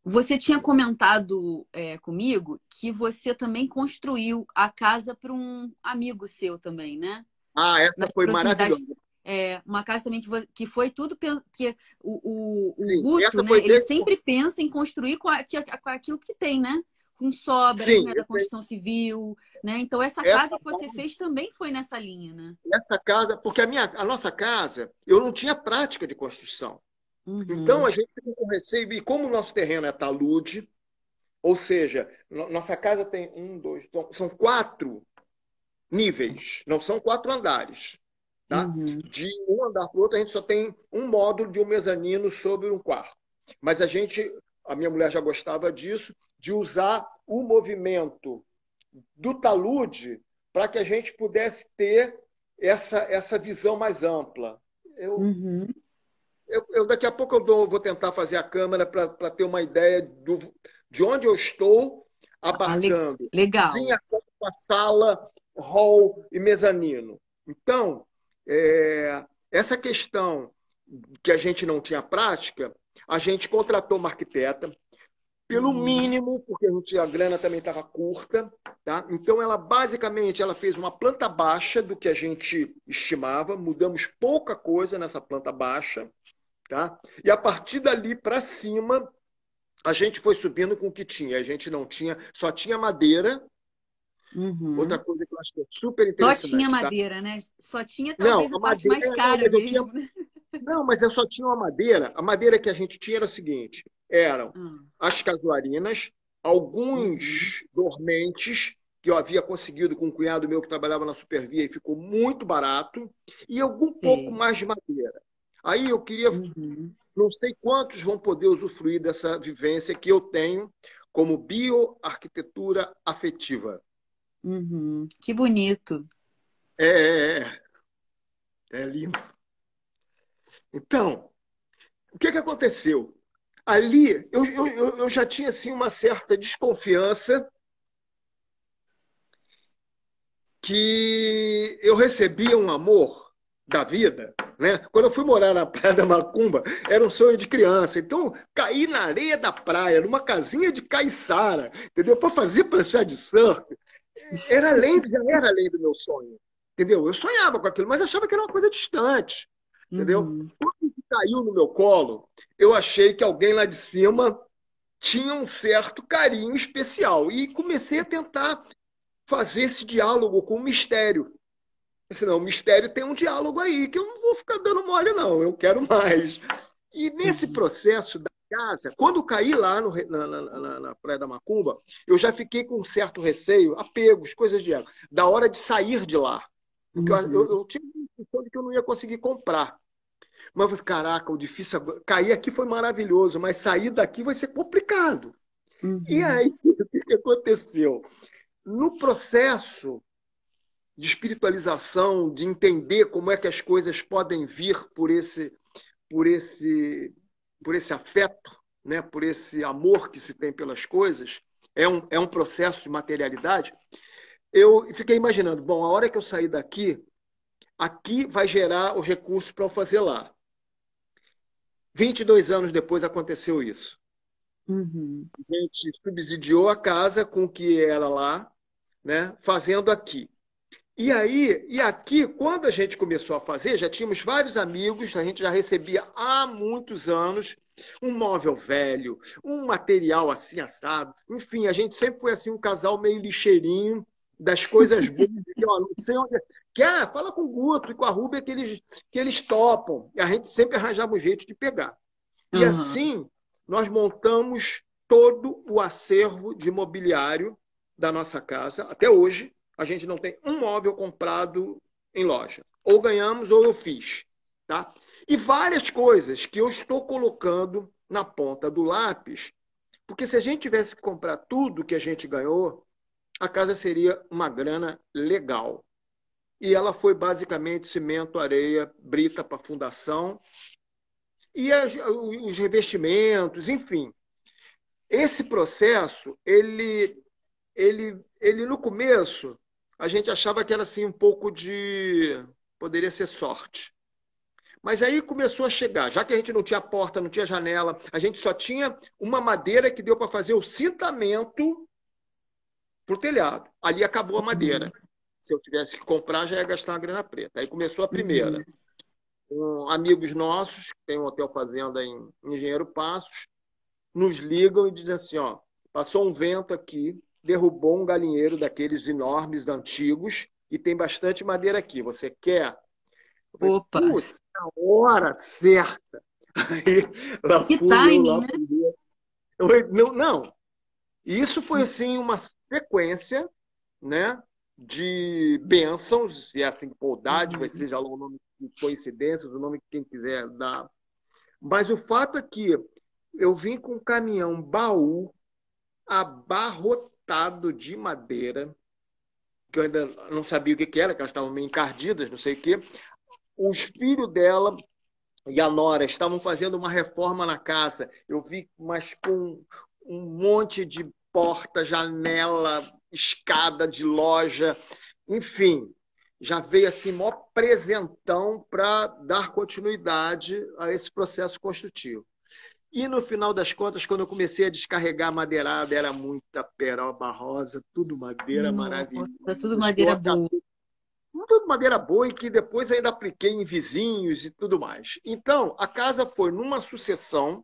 Speaker 1: Você tinha comentado é, comigo que você também construiu a casa para um amigo seu também, né?
Speaker 2: Ah, essa foi maravilhosa
Speaker 1: é, uma casa também que, que foi tudo que o, o, o Sim, Guto, né, ele sempre pensa em construir com, a, com aquilo que tem, né? Com sobras Sim, né, da construção civil, né? Então essa, essa casa que você casa, fez também foi nessa linha, né?
Speaker 2: Essa casa, porque a minha, a nossa casa, eu não tinha prática de construção. Uhum. Então a gente tem com receio e como o nosso terreno é talude, ou seja, nossa casa tem um, dois, são, são quatro níveis, não são quatro andares. Tá? Uhum. De um andar para o outro, a gente só tem um módulo de um mezanino sobre um quarto. Mas a gente, a minha mulher já gostava disso, de usar o movimento do talude para que a gente pudesse ter essa, essa visão mais ampla. Eu, uhum. eu, eu, daqui a pouco eu dou, vou tentar fazer a câmera para ter uma ideia do, de onde eu estou abarcando.
Speaker 1: Ah, legal.
Speaker 2: Cozinha, sala, hall e mezanino. Então, é, essa questão que a gente não tinha prática, a gente contratou uma arquiteta, pelo mínimo, porque a, gente, a grana também estava curta. Tá? Então, ela basicamente ela fez uma planta baixa do que a gente estimava, mudamos pouca coisa nessa planta baixa. Tá? E a partir dali para cima, a gente foi subindo com o que tinha. A gente não tinha, só tinha madeira.
Speaker 1: Uhum.
Speaker 2: Outra coisa que eu acho que é super interessante.
Speaker 1: Só tinha tá? madeira, né? Só tinha talvez não, a, a parte mais cara mesmo. Tinha...
Speaker 2: Não, mas eu só tinha uma madeira. A madeira que a gente tinha era o seguinte: eram uhum. as casuarinas, alguns uhum. dormentes que eu havia conseguido com um cunhado meu que trabalhava na Supervia e ficou muito barato, e algum Sim. pouco mais de madeira. Aí eu queria uhum. Não sei quantos vão poder usufruir dessa vivência que eu tenho como bioarquitetura afetiva.
Speaker 1: Uhum. Que bonito.
Speaker 2: É, é, é, é lindo. Então, o que, que aconteceu? Ali, eu, eu, eu já tinha assim, uma certa desconfiança que eu recebia um amor da vida, né? Quando eu fui morar na Praia da Macumba, era um sonho de criança. Então, cair na areia da praia, numa casinha de caiçara, entendeu? Para fazer pranchar de surf, era além, já era além do meu sonho, entendeu? Eu sonhava com aquilo, mas achava que era uma coisa distante, entendeu? Uhum. Caiu no meu colo, eu achei que alguém lá de cima tinha um certo carinho especial e comecei a tentar fazer esse diálogo com o mistério Senão, o mistério tem um diálogo aí, que eu não vou ficar dando mole, não, eu quero mais. E nesse uhum. processo da casa, quando caí lá no, na, na, na, Praia da Macumba, eu já fiquei com um certo receio, apegos, coisas de da hora de sair de lá. Porque uhum. eu, eu, tinha a impressão de que eu não ia conseguir comprar. Mas eu falei, caraca, o difícil. Cair aqui foi maravilhoso, mas sair daqui vai ser complicado. Uhum. E aí, o que aconteceu? No processo de espiritualização, de entender como é que as coisas podem vir por esse, por esse, por esse afeto, né? por esse amor que se tem pelas coisas, é um, é um processo de materialidade. Eu fiquei imaginando, bom, a hora que eu sair daqui, aqui vai gerar o recurso para eu fazer lá. 22 anos depois aconteceu isso.
Speaker 1: Uhum.
Speaker 2: A gente subsidiou a casa com o que era lá, né, fazendo aqui. E aí, e aqui, quando a gente começou a fazer, já tínhamos vários amigos, a gente já recebia há muitos anos um móvel velho, um material assim assado. Enfim, a gente sempre foi assim um casal meio lixeirinho das coisas boas, que, ó, não sei onde. É. Quer? Fala com o Guto e com a Rúbia que eles, que eles topam. E a gente sempre arranjava um jeito de pegar. E uhum. assim, nós montamos todo o acervo de mobiliário da nossa casa, até hoje a gente não tem um móvel comprado em loja. Ou ganhamos ou eu fiz. Tá? E várias coisas que eu estou colocando na ponta do lápis, porque se a gente tivesse que comprar tudo que a gente ganhou, a casa seria uma grana legal. E ela foi basicamente cimento, areia, brita para fundação e as, os revestimentos, enfim. Esse processo, ele, ele, ele no começo, a gente achava que era assim um pouco de. poderia ser sorte. Mas aí começou a chegar, já que a gente não tinha porta, não tinha janela, a gente só tinha uma madeira que deu para fazer o cintamento para o telhado. Ali acabou a madeira. Uhum. Se eu tivesse que comprar, já ia gastar uma grana preta. Aí começou a primeira. Uhum. Um, amigos nossos, que tem um hotel fazenda em Engenheiro Passos, nos ligam e dizem assim: ó, passou um vento aqui, derrubou um galinheiro daqueles enormes, antigos, e tem bastante madeira aqui. Você quer?
Speaker 1: Falei, Opa!
Speaker 2: Putz, a hora certa. Aí,
Speaker 1: lá que timing, lá né?
Speaker 2: Eu, não, não. Isso foi, assim, uma sequência, né? de bênçãos, se é assim por dádiva, uhum. seja lá o nome de coincidências, o nome que quem quiser dar. Mas o fato é que eu vim com um caminhão baú abarrotado de madeira, que eu ainda não sabia o que, era, que elas estavam meio encardidas, não sei o quê. Os filhos dela e a Nora estavam fazendo uma reforma na casa. Eu vi, mas com um monte de porta, janela, escada de loja, enfim, já veio assim maior presentão para dar continuidade a esse processo construtivo. E no final das contas, quando eu comecei a descarregar madeirada, era muita peroba rosa, tudo madeira maravilhosa.
Speaker 1: Tudo madeira boa.
Speaker 2: Tudo madeira boa e que depois ainda apliquei em vizinhos e tudo mais. Então, a casa foi numa sucessão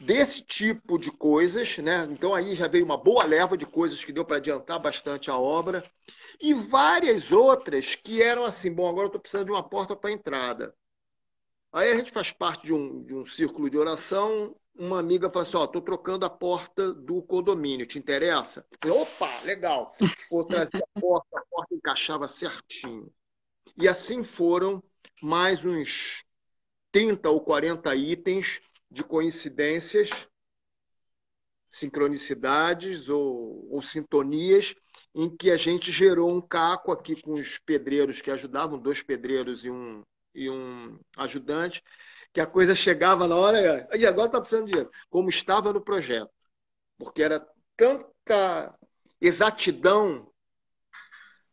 Speaker 2: desse tipo de coisas, né? Então aí já veio uma boa leva de coisas que deu para adiantar bastante a obra e várias outras que eram assim, bom, agora eu estou precisando de uma porta para entrada. Aí a gente faz parte de um, de um círculo de oração. Uma amiga falou assim: Ó, estou trocando a porta do condomínio, te interessa? Eu, Opa, legal. Vou trazer a porta, a porta encaixava certinho. E assim foram mais uns 30 ou 40 itens de coincidências, sincronicidades ou, ou sintonias em que a gente gerou um caco aqui com os pedreiros que ajudavam, dois pedreiros e um, e um ajudante, que a coisa chegava na hora, e agora está precisando de dinheiro, como estava no projeto. Porque era tanta exatidão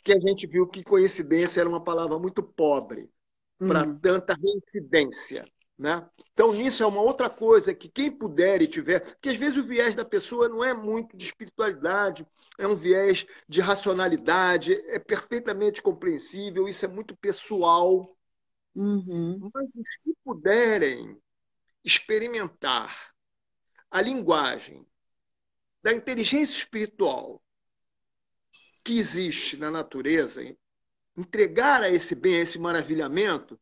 Speaker 2: que a gente viu que coincidência era uma palavra muito pobre para uhum. tanta reincidência. Né? Então, nisso é uma outra coisa que quem puder e tiver, porque às vezes o viés da pessoa não é muito de espiritualidade, é um viés de racionalidade, é perfeitamente compreensível, isso é muito pessoal.
Speaker 1: Uhum.
Speaker 2: Mas os que puderem experimentar a linguagem da inteligência espiritual que existe na natureza, entregar a esse bem, a esse maravilhamento,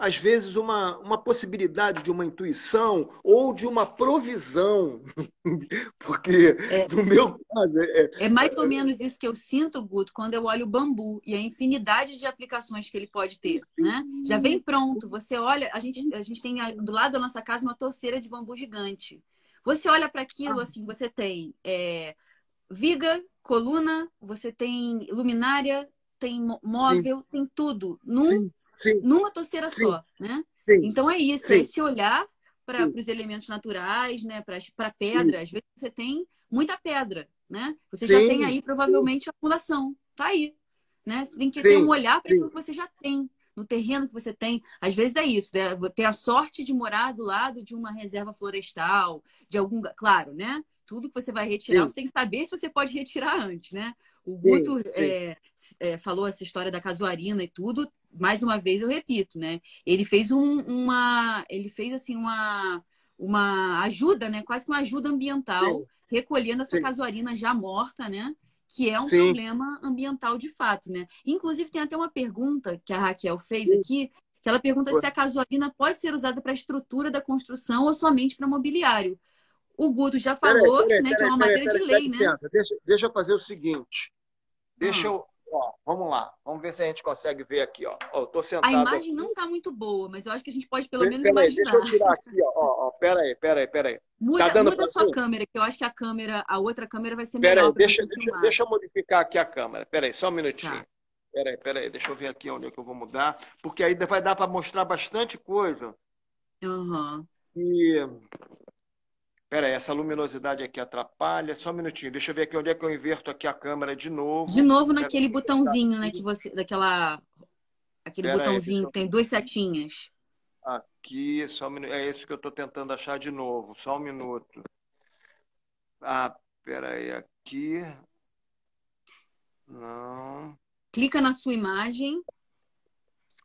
Speaker 2: às vezes, uma, uma possibilidade de uma intuição ou de uma provisão. Porque, é, no meu caso.
Speaker 1: É, é, é mais ou menos isso que eu sinto, Guto, quando eu olho o bambu e a infinidade de aplicações que ele pode ter. Né? Já vem pronto. Você olha, a gente, a gente tem do lado da nossa casa uma torceira de bambu gigante. Você olha para aquilo, ah. assim, você tem é, viga, coluna, você tem luminária, tem móvel, Sim. tem tudo. Num Sim Sim. numa torceira Sim. só, né? Sim. Então é isso, é esse olhar para os elementos naturais, né? Para a pedra. Às vezes você tem muita pedra, né? Você já tem aí provavelmente a acumulação. Tá aí. Né? Você tem que ter um olhar para aquilo que você já tem, no terreno que você tem. Às vezes é isso, né? ter a sorte de morar do lado de uma reserva florestal, de algum. Claro, né? Tudo que você vai retirar, você tem que saber se você pode retirar antes, né? O Guto é, é, falou essa história da casuarina e tudo mais uma vez eu repito, né? Ele fez um, uma, ele fez assim uma, uma ajuda, né? Quase que uma ajuda ambiental, Sim. recolhendo essa Sim. casuarina já morta, né? Que é um Sim. problema ambiental de fato, né? Inclusive tem até uma pergunta que a Raquel fez aqui, que ela pergunta se a casuarina pode ser usada para a estrutura da construção ou somente para mobiliário. O Guto já falou, peraí, peraí, né, peraí, que é uma madeira de lei, né?
Speaker 2: Deixa, deixa eu fazer o seguinte. Deixa hum. eu Ó, vamos lá, vamos ver se a gente consegue ver aqui. Ó. ó tô sentado
Speaker 1: a imagem aqui. não está muito boa, mas eu acho que a gente pode pelo menos imaginar.
Speaker 2: Deixa eu tirar aqui, ó. ó, ó pera aí, pera aí, pera aí.
Speaker 1: Muda, tá muda a sua câmera, que eu acho que a câmera, a outra câmera vai ser pera melhor.
Speaker 2: Aí, deixa, deixa, deixa, eu modificar aqui a câmera. Pera aí, só um minutinho. Tá. Pera aí, pera aí, deixa eu ver aqui onde é que eu vou mudar, porque aí vai dar para mostrar bastante coisa.
Speaker 1: Uhum.
Speaker 2: E Pera aí, essa luminosidade aqui atrapalha. Só um minutinho. Deixa eu ver aqui onde é que eu inverto aqui a câmera de novo.
Speaker 1: De novo naquele Pera botãozinho, né? Que você, daquela, aquele Pera botãozinho que tem duas setinhas.
Speaker 2: Aqui, só um minuto. É isso que eu estou tentando achar de novo. Só um minuto. Ah, pera aí, aqui. Não.
Speaker 1: Clica na sua imagem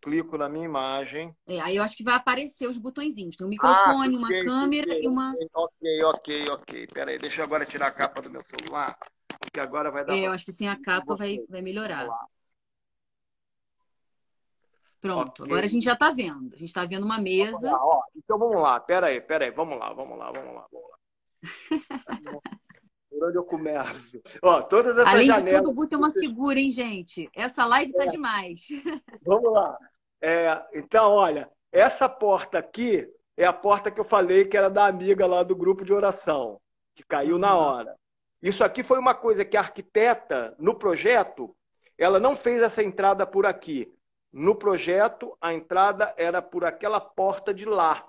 Speaker 2: clico na minha imagem.
Speaker 1: É, aí eu acho que vai aparecer os botõezinhos. Tem um microfone, ah, uma câmera e uma.
Speaker 2: Ok, ok, ok. Pera aí, deixa eu agora tirar a capa do meu celular, porque agora vai dar.
Speaker 1: É, eu acho que sem a capa vai, vai melhorar. Pronto, okay. agora a gente já está vendo. A gente está vendo uma mesa.
Speaker 2: Vamos lá, então vamos lá, pera aí, pera aí, vamos lá, vamos lá, vamos lá, vamos lá. Por onde eu começo? Ó, todas essas
Speaker 1: Além
Speaker 2: janelas...
Speaker 1: de tudo, o Guto é uma figura, hein, gente? Essa live tá é. demais.
Speaker 2: Vamos lá. É, então, olha, essa porta aqui é a porta que eu falei que era da amiga lá do grupo de oração, que caiu na uhum. hora. Isso aqui foi uma coisa que a arquiteta, no projeto, ela não fez essa entrada por aqui. No projeto, a entrada era por aquela porta de lá.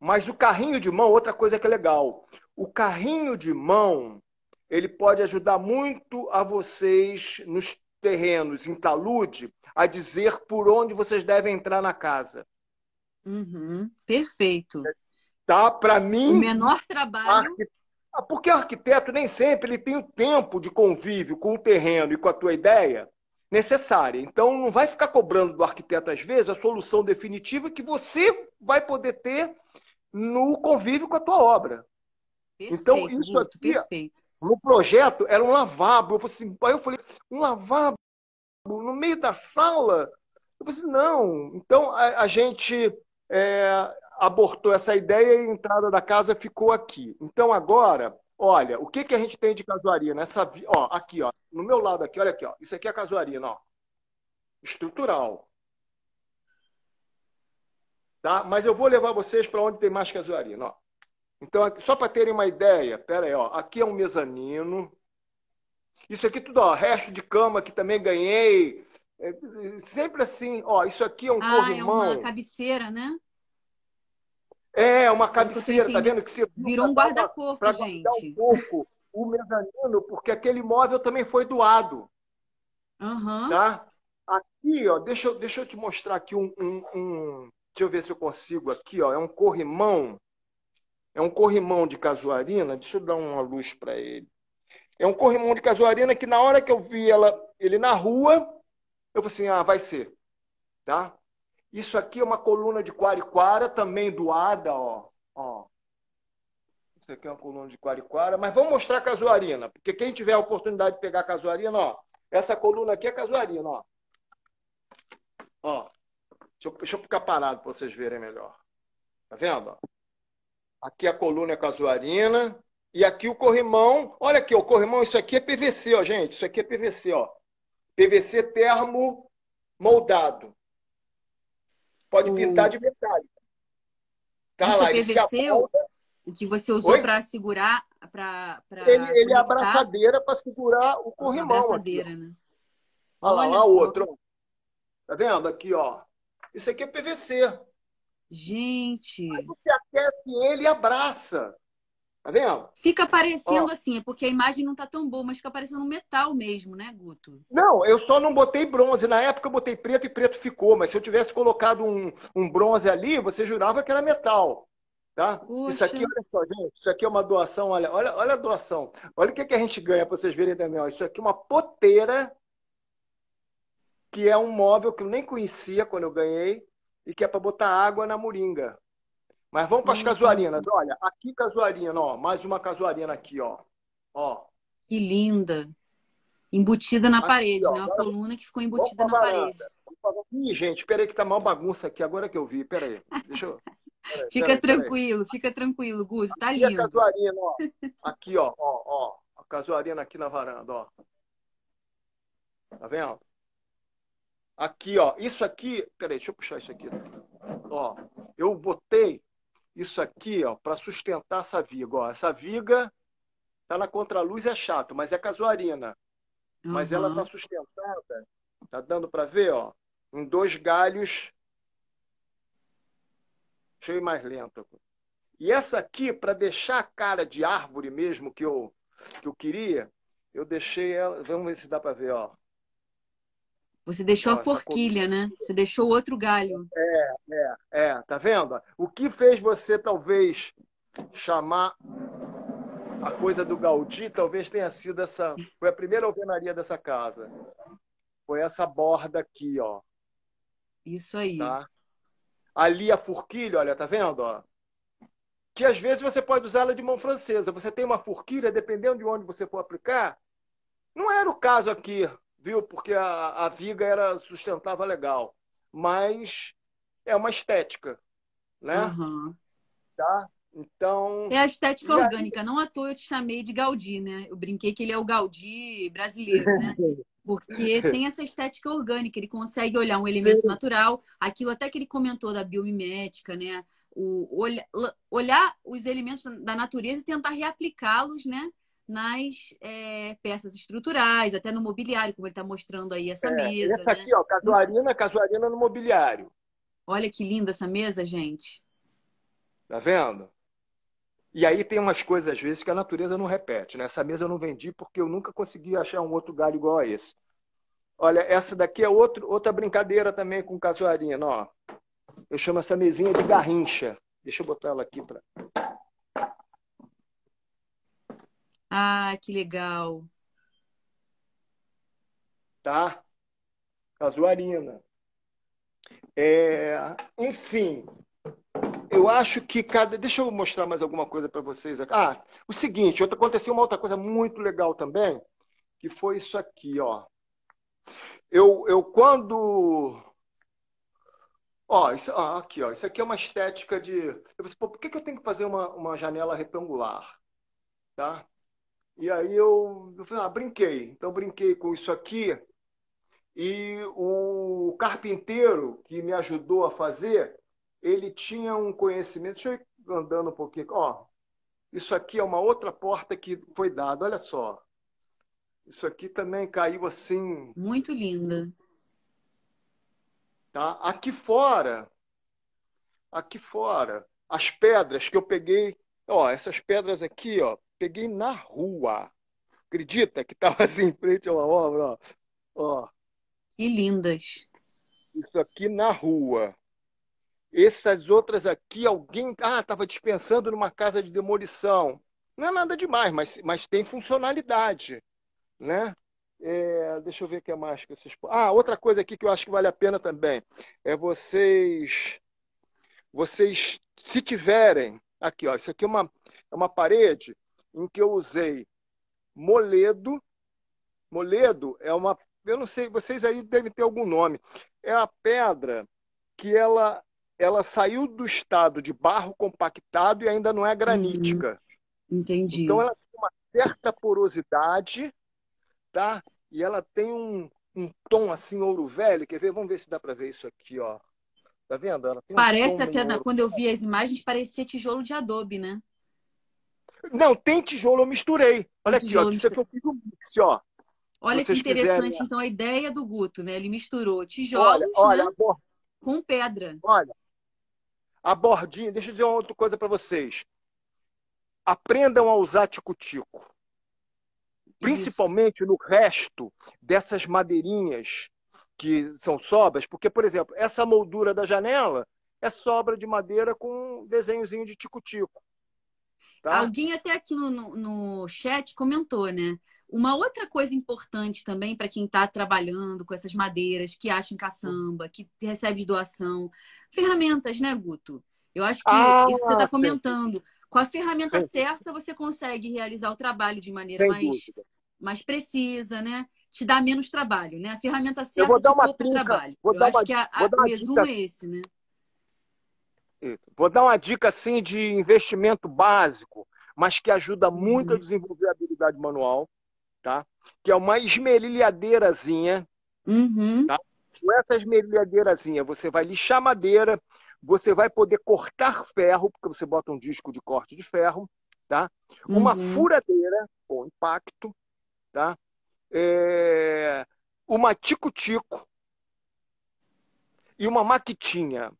Speaker 2: Mas o carrinho de mão, outra coisa que é legal. O carrinho de mão, ele pode ajudar muito a vocês nos terrenos em talude a dizer por onde vocês devem entrar na casa.
Speaker 1: Uhum, perfeito.
Speaker 2: Tá? Para mim.
Speaker 1: O menor trabalho.
Speaker 2: Ah, porque o arquiteto nem sempre ele tem o tempo de convívio com o terreno e com a tua ideia necessária. Então, não vai ficar cobrando do arquiteto, às vezes, a solução definitiva que você vai poder ter no convívio com a tua obra.
Speaker 1: Perfeito, então, isso aqui, perfeito.
Speaker 2: no projeto, era um lavabo. Eu falei, assim, aí eu falei, um lavabo no meio da sala? Eu assim, não. Então, a, a gente é, abortou essa ideia e a entrada da casa ficou aqui. Então, agora, olha, o que, que a gente tem de casuaria? Nessa, ó, aqui, ó, no meu lado aqui, olha aqui, ó. Isso aqui é casuarina, ó. Estrutural. Tá? Mas eu vou levar vocês para onde tem mais casuarina, ó. Então, só para terem uma ideia, pera aí, ó, aqui é um mezanino. Isso aqui tudo, ó, resto de cama que também ganhei. É, sempre assim, ó, isso aqui é um
Speaker 1: ah, corrimão. é uma cabeceira, né?
Speaker 2: É, uma cabeceira, tá vendo? Que
Speaker 1: se Virou um guarda-corpo, gente.
Speaker 2: um pouco o mezanino, porque aquele móvel também foi doado.
Speaker 1: Uhum.
Speaker 2: Tá? Aqui, ó, deixa, eu, deixa eu te mostrar aqui um, um, um, Deixa eu ver se eu consigo aqui, ó. É um corrimão. É um corrimão de casuarina. Deixa eu dar uma luz para ele. É um corrimão de casuarina que na hora que eu vi ela, ele na rua, eu falei assim, ah, vai ser. Tá? Isso aqui é uma coluna de quariquara, também doada, ó. ó. Isso aqui é uma coluna de quariquara, mas vamos mostrar a casuarina, porque quem tiver a oportunidade de pegar a casuarina, ó, essa coluna aqui é casuarina, ó. Ó. Deixa eu, deixa eu ficar parado para vocês verem melhor. Tá vendo? Aqui a coluna é casuarina. E aqui o corrimão. Olha aqui, o corrimão, isso aqui é PVC, ó, gente. Isso aqui é PVC, ó. PVC termo moldado. Pode pintar de metálico.
Speaker 1: Tá Isso lá, é PVC, o que você usou para segurar, para
Speaker 2: Ele, ele é abraçadeira para segurar o corrimão. A
Speaker 1: abraçadeira,
Speaker 2: aqui,
Speaker 1: né?
Speaker 2: Olha lá, olha outro. Tá vendo aqui, ó? Isso aqui é PVC.
Speaker 1: Gente.
Speaker 2: Aí você aquece ele e abraça. Tá vendo?
Speaker 1: Fica parecendo Ó. assim, é porque a imagem não tá tão boa, mas fica parecendo metal mesmo, né, Guto?
Speaker 2: Não, eu só não botei bronze. Na época eu botei preto e preto ficou, mas se eu tivesse colocado um, um bronze ali, você jurava que era metal. Tá? Isso aqui, olha só, gente, isso aqui é uma doação, olha, olha, olha a doação. Olha o que, que a gente ganha para vocês verem também. Ó. Isso aqui é uma poteira, que é um móvel que eu nem conhecia quando eu ganhei, e que é para botar água na moringa. Mas vamos para as casuarinas. Olha, aqui casuarina, ó. Mais uma casuarina aqui, ó. ó.
Speaker 1: Que linda. Embutida na aqui, parede, ó, né? Uma coluna que ficou embutida na parede.
Speaker 2: Ih, gente, peraí que tá mal bagunça aqui. Agora que eu vi. Peraí. Deixa eu...
Speaker 1: Peraí, fica peraí, tranquilo, peraí. fica tranquilo, Gus. Tá aqui lindo.
Speaker 2: A casuarina, ó. Aqui, ó, ó, ó. A casuarina aqui na varanda, ó. Tá vendo? Aqui, ó. Isso aqui. Peraí, deixa eu puxar isso aqui. Ó. Eu botei isso aqui, ó, para sustentar essa viga. Ó, essa viga tá na contraluz, é chato, mas é casuarina. Uhum. Mas ela tá sustentada, tá dando para ver, ó, em dois galhos. Deixa eu ir mais lento. E essa aqui, para deixar a cara de árvore mesmo que eu, que eu queria, eu deixei ela. Vamos ver se dá para ver, ó.
Speaker 1: Você deixou a forquilha, né? Você deixou outro galho.
Speaker 2: É, é, é. Tá vendo? O que fez você, talvez, chamar a coisa do Gaudí, talvez tenha sido essa. Foi a primeira alvenaria dessa casa. Foi essa borda aqui, ó.
Speaker 1: Isso aí.
Speaker 2: Tá? Ali a forquilha, olha, tá vendo? Ó? Que às vezes você pode usar ela de mão francesa. Você tem uma forquilha, dependendo de onde você for aplicar. Não era o caso aqui viu? Porque a, a viga era sustentava legal. Mas é uma estética, né?
Speaker 1: Uhum.
Speaker 2: Tá? Então.
Speaker 1: É a estética orgânica. Aí... Não à toa eu te chamei de Gaudí, né? Eu brinquei que ele é o Gaudí brasileiro, né? Porque tem essa estética orgânica, ele consegue olhar um elemento natural, aquilo até que ele comentou da biomimética, né? O, olha, olhar os elementos da natureza e tentar reaplicá-los, né? Nas é, peças estruturais, até no mobiliário, como ele está mostrando aí essa é, mesa.
Speaker 2: Essa né? aqui, ó, casuarina, casuarina no mobiliário.
Speaker 1: Olha que linda essa mesa, gente.
Speaker 2: Tá vendo? E aí tem umas coisas, às vezes, que a natureza não repete. Né? Essa mesa eu não vendi porque eu nunca consegui achar um outro galho igual a esse. Olha, essa daqui é outro, outra brincadeira também com casuarina. Ó. Eu chamo essa mesinha de garrincha. Deixa eu botar ela aqui para.
Speaker 1: Ah, que legal.
Speaker 2: Tá? Casuarina. É, enfim, eu acho que cada. Deixa eu mostrar mais alguma coisa para vocês aqui. Ah, o seguinte, aconteceu uma outra coisa muito legal também, que foi isso aqui, ó. Eu, eu quando. Ó, isso, ó, aqui, ó. Isso aqui é uma estética de. Eu pensei, Pô, por que, que eu tenho que fazer uma, uma janela retangular? Tá? E aí eu, eu falei, ah, brinquei. Então brinquei com isso aqui. E o carpinteiro que me ajudou a fazer, ele tinha um conhecimento. Deixa eu ir andando um pouquinho. Ó, isso aqui é uma outra porta que foi dada. Olha só. Isso aqui também caiu assim.
Speaker 1: Muito linda.
Speaker 2: Tá? Aqui fora, aqui fora, as pedras que eu peguei, ó, essas pedras aqui, ó, peguei na rua. Acredita que estava assim em frente a uma obra, ó. ó.
Speaker 1: E lindas.
Speaker 2: Isso aqui na rua. Essas outras aqui, alguém ah, estava dispensando numa casa de demolição. Não é nada demais, mas, mas tem funcionalidade. Né? É, deixa eu ver o que é mais que vocês. Ah, outra coisa aqui que eu acho que vale a pena também é vocês, vocês, se tiverem aqui, ó, isso aqui é uma, é uma parede em que eu usei moledo. Moledo é uma, eu não sei, vocês aí devem ter algum nome. É a pedra que ela ela saiu do estado de barro compactado e ainda não é granítica.
Speaker 1: Uhum. Entendi.
Speaker 2: Então ela tem uma certa porosidade, tá? E ela tem um, um tom assim ouro velho. Quer ver? Vamos ver se dá para ver isso aqui, ó. Tá vendo?
Speaker 1: Parece um até quando eu vi as imagens parecia tijolo de adobe, né?
Speaker 2: Não, tem tijolo, eu misturei. Olha aqui, ó. Isso aqui eu fiz um mix, ó.
Speaker 1: Olha que interessante, quiserem... então, a ideia do Guto, né? Ele misturou tijolos olha, olha, né? com pedra.
Speaker 2: Olha, a bordinha, deixa eu dizer uma outra coisa para vocês. Aprendam a usar tico-tico. Principalmente no resto dessas madeirinhas que são sobras, porque, por exemplo, essa moldura da janela é sobra de madeira com um desenhozinho de tico-tico.
Speaker 1: Tá? Alguém até aqui no, no, no chat comentou, né? Uma outra coisa importante também para quem está trabalhando com essas madeiras, que acha em caçamba, que recebe doação, ferramentas, né, Guto? Eu acho que ah, isso que você está comentando. Com a ferramenta sim. certa, você consegue realizar o trabalho de maneira mais, mais precisa, né? Te dá menos trabalho, né? A ferramenta certa
Speaker 2: eu vou dar uma trinca,
Speaker 1: trabalho. Vou Eu acho uma, que a, a, o resumo dica. é esse, né?
Speaker 2: Vou dar uma dica assim de investimento básico, mas que ajuda muito uhum. a desenvolver a habilidade manual, tá? Que é uma esmerilhadeirazinha,
Speaker 1: uhum. tá?
Speaker 2: Com essa esmerilhadeirazinha, você vai lixar madeira, você vai poder cortar ferro, porque você bota um disco de corte de ferro, tá? Uma uhum. furadeira com impacto, tá? É... Uma tico-tico e uma maquitinha.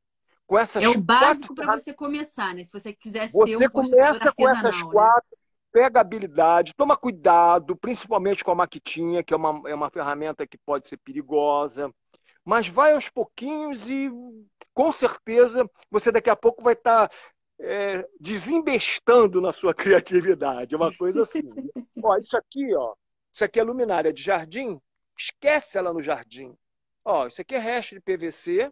Speaker 2: Com essas
Speaker 1: é o básico para você começar, né? Se você quiser
Speaker 2: você
Speaker 1: ser um
Speaker 2: começa com essas né? quatro, pega habilidade, toma cuidado, principalmente com a maquitinha, que é uma, é uma ferramenta que pode ser perigosa, mas vai aos pouquinhos e com certeza você daqui a pouco vai estar tá, é, desembestando na sua criatividade, uma coisa assim. ó, isso aqui, ó, isso aqui é luminária de jardim, esquece ela no jardim. Ó, isso aqui é resto de PVC.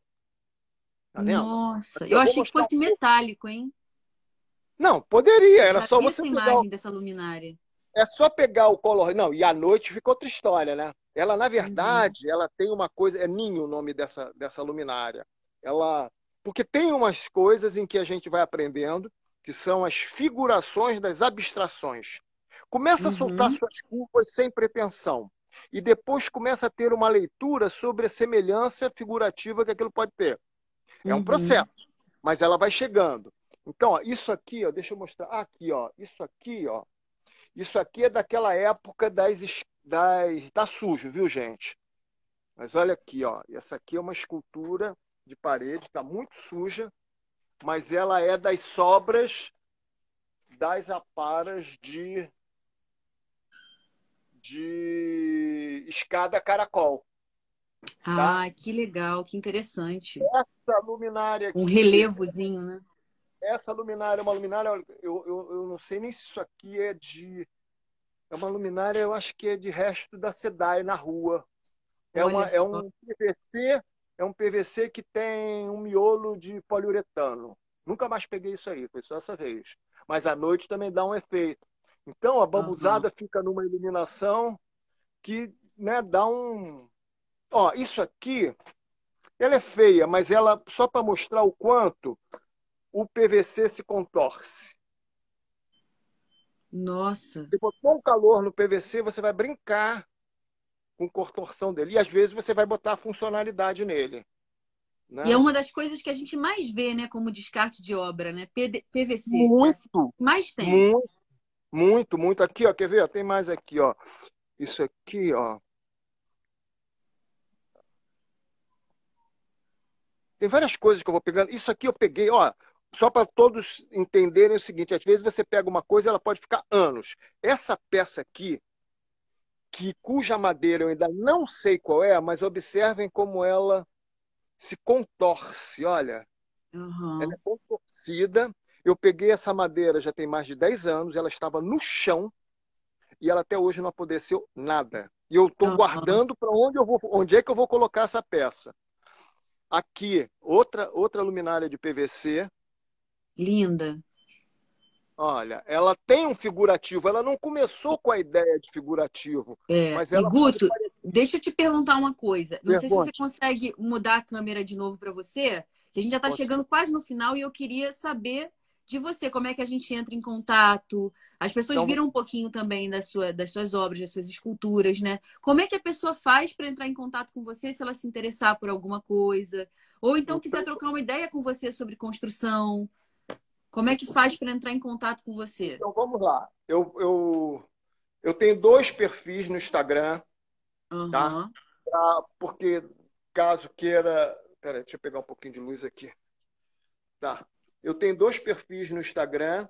Speaker 1: Tá vendo? Nossa, eu, eu achei que fosse um... metálico, hein?
Speaker 2: Não, poderia, era só você
Speaker 1: essa imagem dessa luminária.
Speaker 2: É só pegar o color. Não, e à noite fica outra história, né? Ela, na verdade, uhum. ela tem uma coisa. É ninho o nome dessa, dessa luminária. Ela. Porque tem umas coisas em que a gente vai aprendendo, que são as figurações das abstrações. Começa uhum. a soltar uhum. suas curvas sem pretensão. E depois começa a ter uma leitura sobre a semelhança figurativa que aquilo pode ter. É um uhum. processo, mas ela vai chegando. Então, ó, isso aqui, ó, deixa eu mostrar. Aqui, ó, isso aqui, ó, isso aqui é daquela época das, das tá sujo, viu, gente? Mas olha aqui, ó. Essa aqui é uma escultura de parede, está muito suja, mas ela é das sobras das aparas de de escada caracol.
Speaker 1: Tá? Ah, que legal, que interessante.
Speaker 2: Essa luminária aqui,
Speaker 1: um relevozinho, né?
Speaker 2: essa luminária é uma luminária, eu, eu, eu não sei nem se isso aqui é de. É uma luminária, eu acho que é de resto da SEDAI na rua. É, uma, é um PVC, é um PVC que tem um miolo de poliuretano. Nunca mais peguei isso aí, foi só essa vez. Mas à noite também dá um efeito. Então a bambuzada uhum. fica numa iluminação que né, dá um. Ó, isso aqui, ela é feia, mas ela só para mostrar o quanto o PVC se contorce.
Speaker 1: Nossa.
Speaker 2: Se botou um calor no PVC, você vai brincar com contorção dele. E às vezes você vai botar a funcionalidade nele.
Speaker 1: Né? E é uma das coisas que a gente mais vê, né, como descarte de obra, né? PVC.
Speaker 2: Muito.
Speaker 1: Mais tem.
Speaker 2: Muito, muito, muito. Aqui, ó, quer ver? Tem mais aqui, ó. Isso aqui, ó. Tem várias coisas que eu vou pegando. Isso aqui eu peguei, ó só para todos entenderem o seguinte: às vezes você pega uma coisa, ela pode ficar anos. Essa peça aqui, que cuja madeira eu ainda não sei qual é, mas observem como ela se contorce. Olha, uhum. ela é contorcida. Eu peguei essa madeira já tem mais de 10 anos, ela estava no chão e ela até hoje não apodreceu nada. E eu estou uhum. guardando para onde eu vou, onde é que eu vou colocar essa peça. Aqui, outra outra luminária de PVC,
Speaker 1: Linda.
Speaker 2: Olha, ela tem um figurativo, ela não começou com a ideia de figurativo.
Speaker 1: É. Mas ela e Guto, pode... deixa eu te perguntar uma coisa. Não Pergunte. sei se você consegue mudar a câmera de novo para você, que a gente já está chegando quase no final e eu queria saber de você, como é que a gente entra em contato. As pessoas então, viram um pouquinho também da sua, das suas obras, das suas esculturas, né? Como é que a pessoa faz para entrar em contato com você se ela se interessar por alguma coisa? Ou então quiser trocar uma ideia com você sobre construção, como é que faz para entrar em contato com você?
Speaker 2: Então vamos lá. Eu, eu, eu tenho dois perfis no Instagram, uhum. tá? Pra, porque caso queira. Peraí, deixa eu pegar um pouquinho de luz aqui. Tá. Eu tenho dois perfis no Instagram,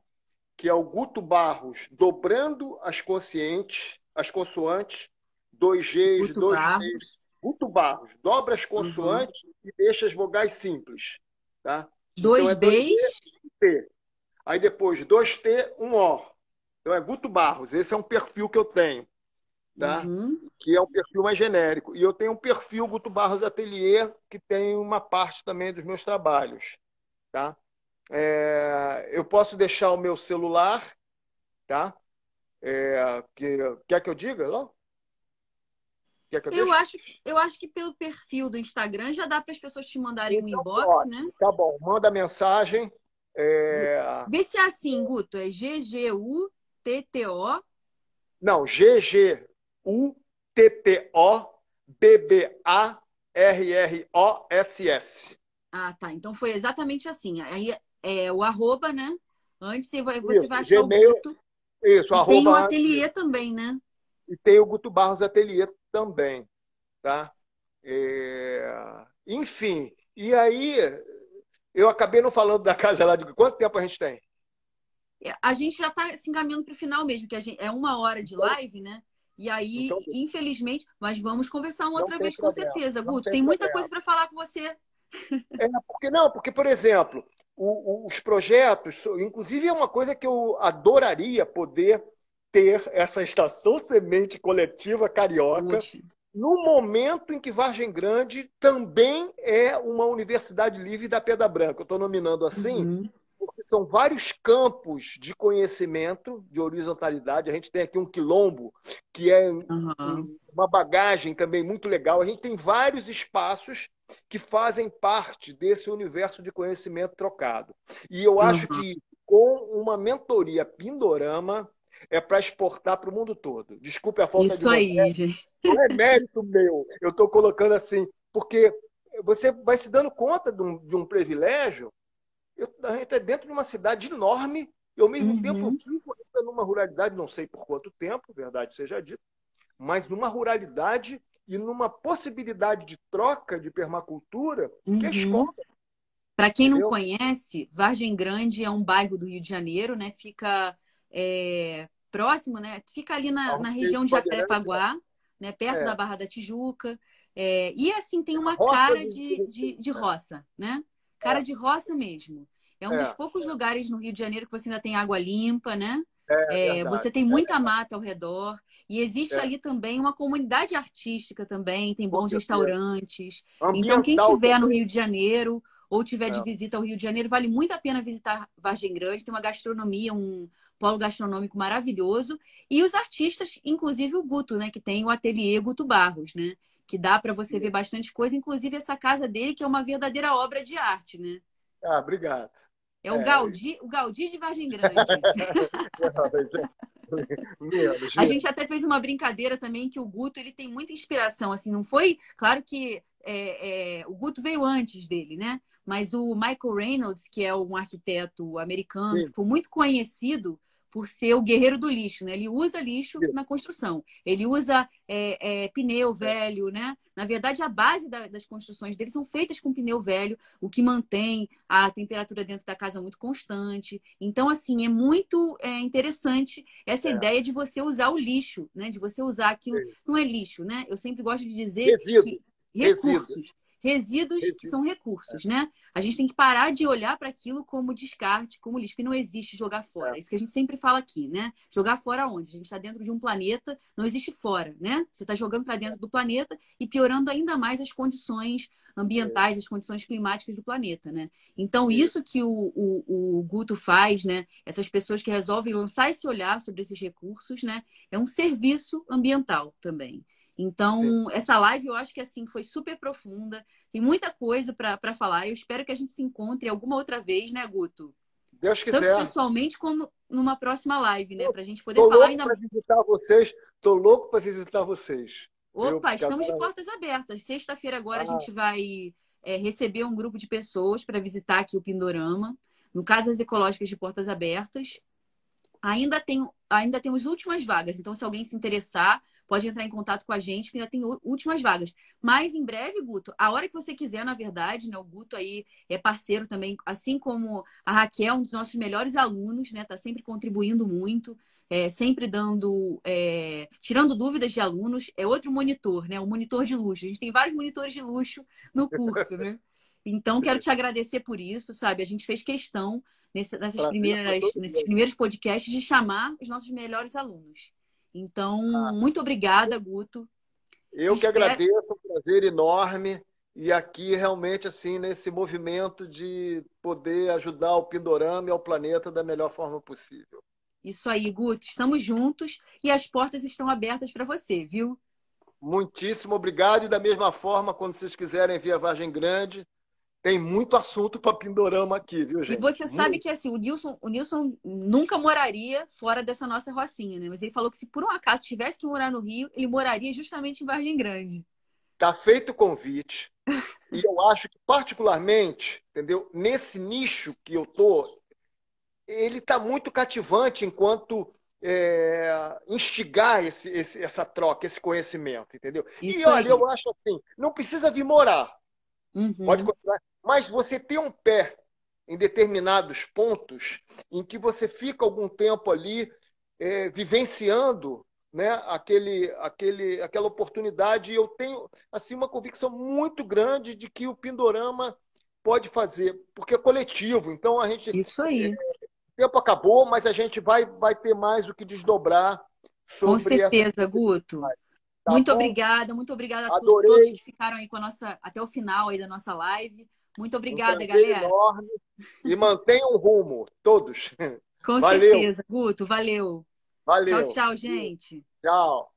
Speaker 2: que é o Guto Barros dobrando as conscientes, as consoantes, dois Gs, Guto dois Barros. Gs. Guto Barros, dobra as consoantes uhum. e deixa as vogais simples. Tá?
Speaker 1: Dois então, é Bs.
Speaker 2: Dois Aí depois 2T, 1O. Então é Guto Barros. Esse é um perfil que eu tenho. Tá? Uhum. Que é um perfil mais genérico. E eu tenho um perfil Guto Barros Atelier, que tem uma parte também dos meus trabalhos. Tá? É, eu posso deixar o meu celular, tá? É, que, quer que eu diga? Não?
Speaker 1: Quer que eu, eu acho, eu acho que pelo perfil do Instagram já dá para as pessoas te mandarem então, um inbox, né?
Speaker 2: Tá bom, manda mensagem é...
Speaker 1: Vê se é assim, Guto. É G-G-U-T-T-O.
Speaker 2: Não, G-G-U-T-T-O B-B-A-R-R-O-S-S.
Speaker 1: Ah, tá. Então foi exatamente assim. Aí é o arroba, né? Antes você vai, você Isso, vai achar Gmail, o Guto.
Speaker 2: Isso,
Speaker 1: e
Speaker 2: arroba.
Speaker 1: Tem o ateliê também, né?
Speaker 2: E tem o Guto Barros Ateliê também, tá? É... Enfim, e aí eu acabei não falando da casa lá de quanto tempo a gente tem?
Speaker 1: A gente já está se encaminhando para o final mesmo, que gente, é uma hora de então, live, né? E aí, então, infelizmente, mas vamos conversar uma outra vez problema, com certeza, Guto. Tem, tem muita coisa para falar com você.
Speaker 2: É, porque não, porque, por exemplo, o, o, os projetos, inclusive é uma coisa que eu adoraria poder ter essa estação semente coletiva carioca no momento em que Vargem Grande também é uma universidade livre da Pedra Branca. Eu estou nominando assim, uhum. porque são vários campos de conhecimento, de horizontalidade. A gente tem aqui um quilombo, que é uhum. uma bagagem também muito legal. A gente tem vários espaços que fazem parte desse universo de conhecimento trocado. E eu acho uhum. que com uma mentoria Pindorama, é para exportar para o mundo todo. Desculpe a falta
Speaker 1: Isso
Speaker 2: de
Speaker 1: Isso aí, gente.
Speaker 2: Não é mérito meu. Eu estou colocando assim, porque você vai se dando conta de um, de um privilégio. Eu, a gente é dentro de uma cidade enorme e, ao mesmo uhum. tempo, vivo numa ruralidade, não sei por quanto tempo, verdade seja dita, mas numa ruralidade e numa possibilidade de troca de permacultura uhum. que é.
Speaker 1: Para quem não conhece, Vargem Grande é um bairro do Rio de Janeiro, né? Fica é, próximo, né? Fica ali na, na região de Jacarepaguá, né? Perto é. da Barra da Tijuca. É, e assim, tem uma cara de, de, de, roça, né? Cara é. de roça mesmo. É um é, dos poucos é. lugares no Rio de Janeiro que você ainda tem água limpa, né?
Speaker 2: É,
Speaker 1: é, você tem muita mata ao redor e existe é. ali também uma comunidade artística também, tem bons restaurantes. Então quem estiver no Rio de Janeiro ou tiver de é. visita ao Rio de Janeiro, vale muito a pena visitar Vargem Grande, tem uma gastronomia, um polo gastronômico maravilhoso e os artistas, inclusive o Guto, né, que tem o ateliê Guto Barros, né, que dá para você ver bastante coisa, inclusive essa casa dele que é uma verdadeira obra de arte, né?
Speaker 2: Ah, obrigado.
Speaker 1: É o, é. Gaudí, o Gaudí de Vargem Grande. a gente até fez uma brincadeira também que o Guto ele tem muita inspiração, assim, não foi? Claro que é, é, o Guto veio antes dele, né? Mas o Michael Reynolds, que é um arquiteto americano, Sim. ficou muito conhecido por ser o guerreiro do lixo, né? Ele usa lixo na construção. Ele usa é, é, pneu velho, né? Na verdade, a base da, das construções dele são feitas com pneu velho, o que mantém a temperatura dentro da casa muito constante. Então, assim, é muito é, interessante essa é. ideia de você usar o lixo, né? De você usar aquilo. Não é lixo, né? Eu sempre gosto de dizer
Speaker 2: Resíduo.
Speaker 1: que recursos. Resíduo resíduos que são recursos, né? A gente tem que parar de olhar para aquilo como descarte, como lixo, que não existe jogar fora. É. Isso que a gente sempre fala aqui, né? Jogar fora onde? A gente está dentro de um planeta, não existe fora, né? Você está jogando para dentro do planeta e piorando ainda mais as condições ambientais, é. as condições climáticas do planeta, né? Então, isso que o, o, o Guto faz, né? Essas pessoas que resolvem lançar esse olhar sobre esses recursos, né? É um serviço ambiental também. Então, Sim. essa live eu acho que assim foi super profunda, tem muita coisa para falar. Eu espero que a gente se encontre alguma outra vez, né, Guto?
Speaker 2: Deus quiser.
Speaker 1: Tanto pessoalmente como numa próxima live, né? Para a gente poder tô falar ainda.
Speaker 2: Para visitar vocês, tô louco para visitar vocês.
Speaker 1: Opa, estamos de portas abertas. Sexta-feira agora ah. a gente vai é, receber um grupo de pessoas para visitar aqui o Pindorama, no Casas Ecológicas de Portas Abertas. Ainda tem, ainda temos últimas vagas, então se alguém se interessar, pode entrar em contato com a gente, que ainda tem últimas vagas. Mas em breve, Guto, a hora que você quiser, na verdade, né? O Guto aí é parceiro também, assim como a Raquel, um dos nossos melhores alunos, né? Tá sempre contribuindo muito. É, sempre dando, é, tirando dúvidas de alunos, é outro monitor, né? O monitor de luxo. A gente tem vários monitores de luxo no curso, né? Então, quero te agradecer por isso, sabe? A gente fez questão nesse, nessas primeiras, nesses primeiros podcasts de chamar os nossos melhores alunos. Então, ah. muito obrigada, Guto.
Speaker 2: Eu Espero... que agradeço, um prazer enorme. E aqui, realmente, assim, nesse movimento de poder ajudar o Pindorama e ao planeta da melhor forma possível.
Speaker 1: Isso aí, Guto. Estamos juntos e as portas estão abertas para você, viu?
Speaker 2: Muitíssimo obrigado. E da mesma forma, quando vocês quiserem vir a Vargem Grande, tem muito assunto para Pindorama aqui, viu, gente?
Speaker 1: E você muito. sabe que assim, o Nilson, o Nilson nunca moraria fora dessa nossa rocinha, né? Mas ele falou que se por um acaso tivesse que morar no Rio, ele moraria justamente em Vargem Grande.
Speaker 2: Tá feito o convite. e eu acho que, particularmente, entendeu? Nesse nicho que eu tô, ele tá muito cativante enquanto é, instigar esse, esse, essa troca, esse conhecimento, entendeu? Isso e olha, aí. eu acho assim, não precisa vir morar. Uhum. Pode continuar. Mas você tem um pé em determinados pontos em que você fica algum tempo ali é, vivenciando né, aquele, aquele, aquela oportunidade. E eu tenho assim uma convicção muito grande de que o Pindorama pode fazer, porque é coletivo. Então a gente.
Speaker 1: Isso aí. É,
Speaker 2: o tempo acabou, mas a gente vai, vai ter mais o que desdobrar sobre
Speaker 1: Com certeza, essa... Guto. Tá muito bom? obrigada, muito obrigada a
Speaker 2: Adorei.
Speaker 1: todos que ficaram aí com a nossa até o final aí da nossa live. Muito obrigada, um galera.
Speaker 2: Enorme. E mantenham um rumo, todos.
Speaker 1: Com valeu. certeza, Guto. Valeu.
Speaker 2: Valeu.
Speaker 1: Tchau, tchau, gente.
Speaker 2: Tchau.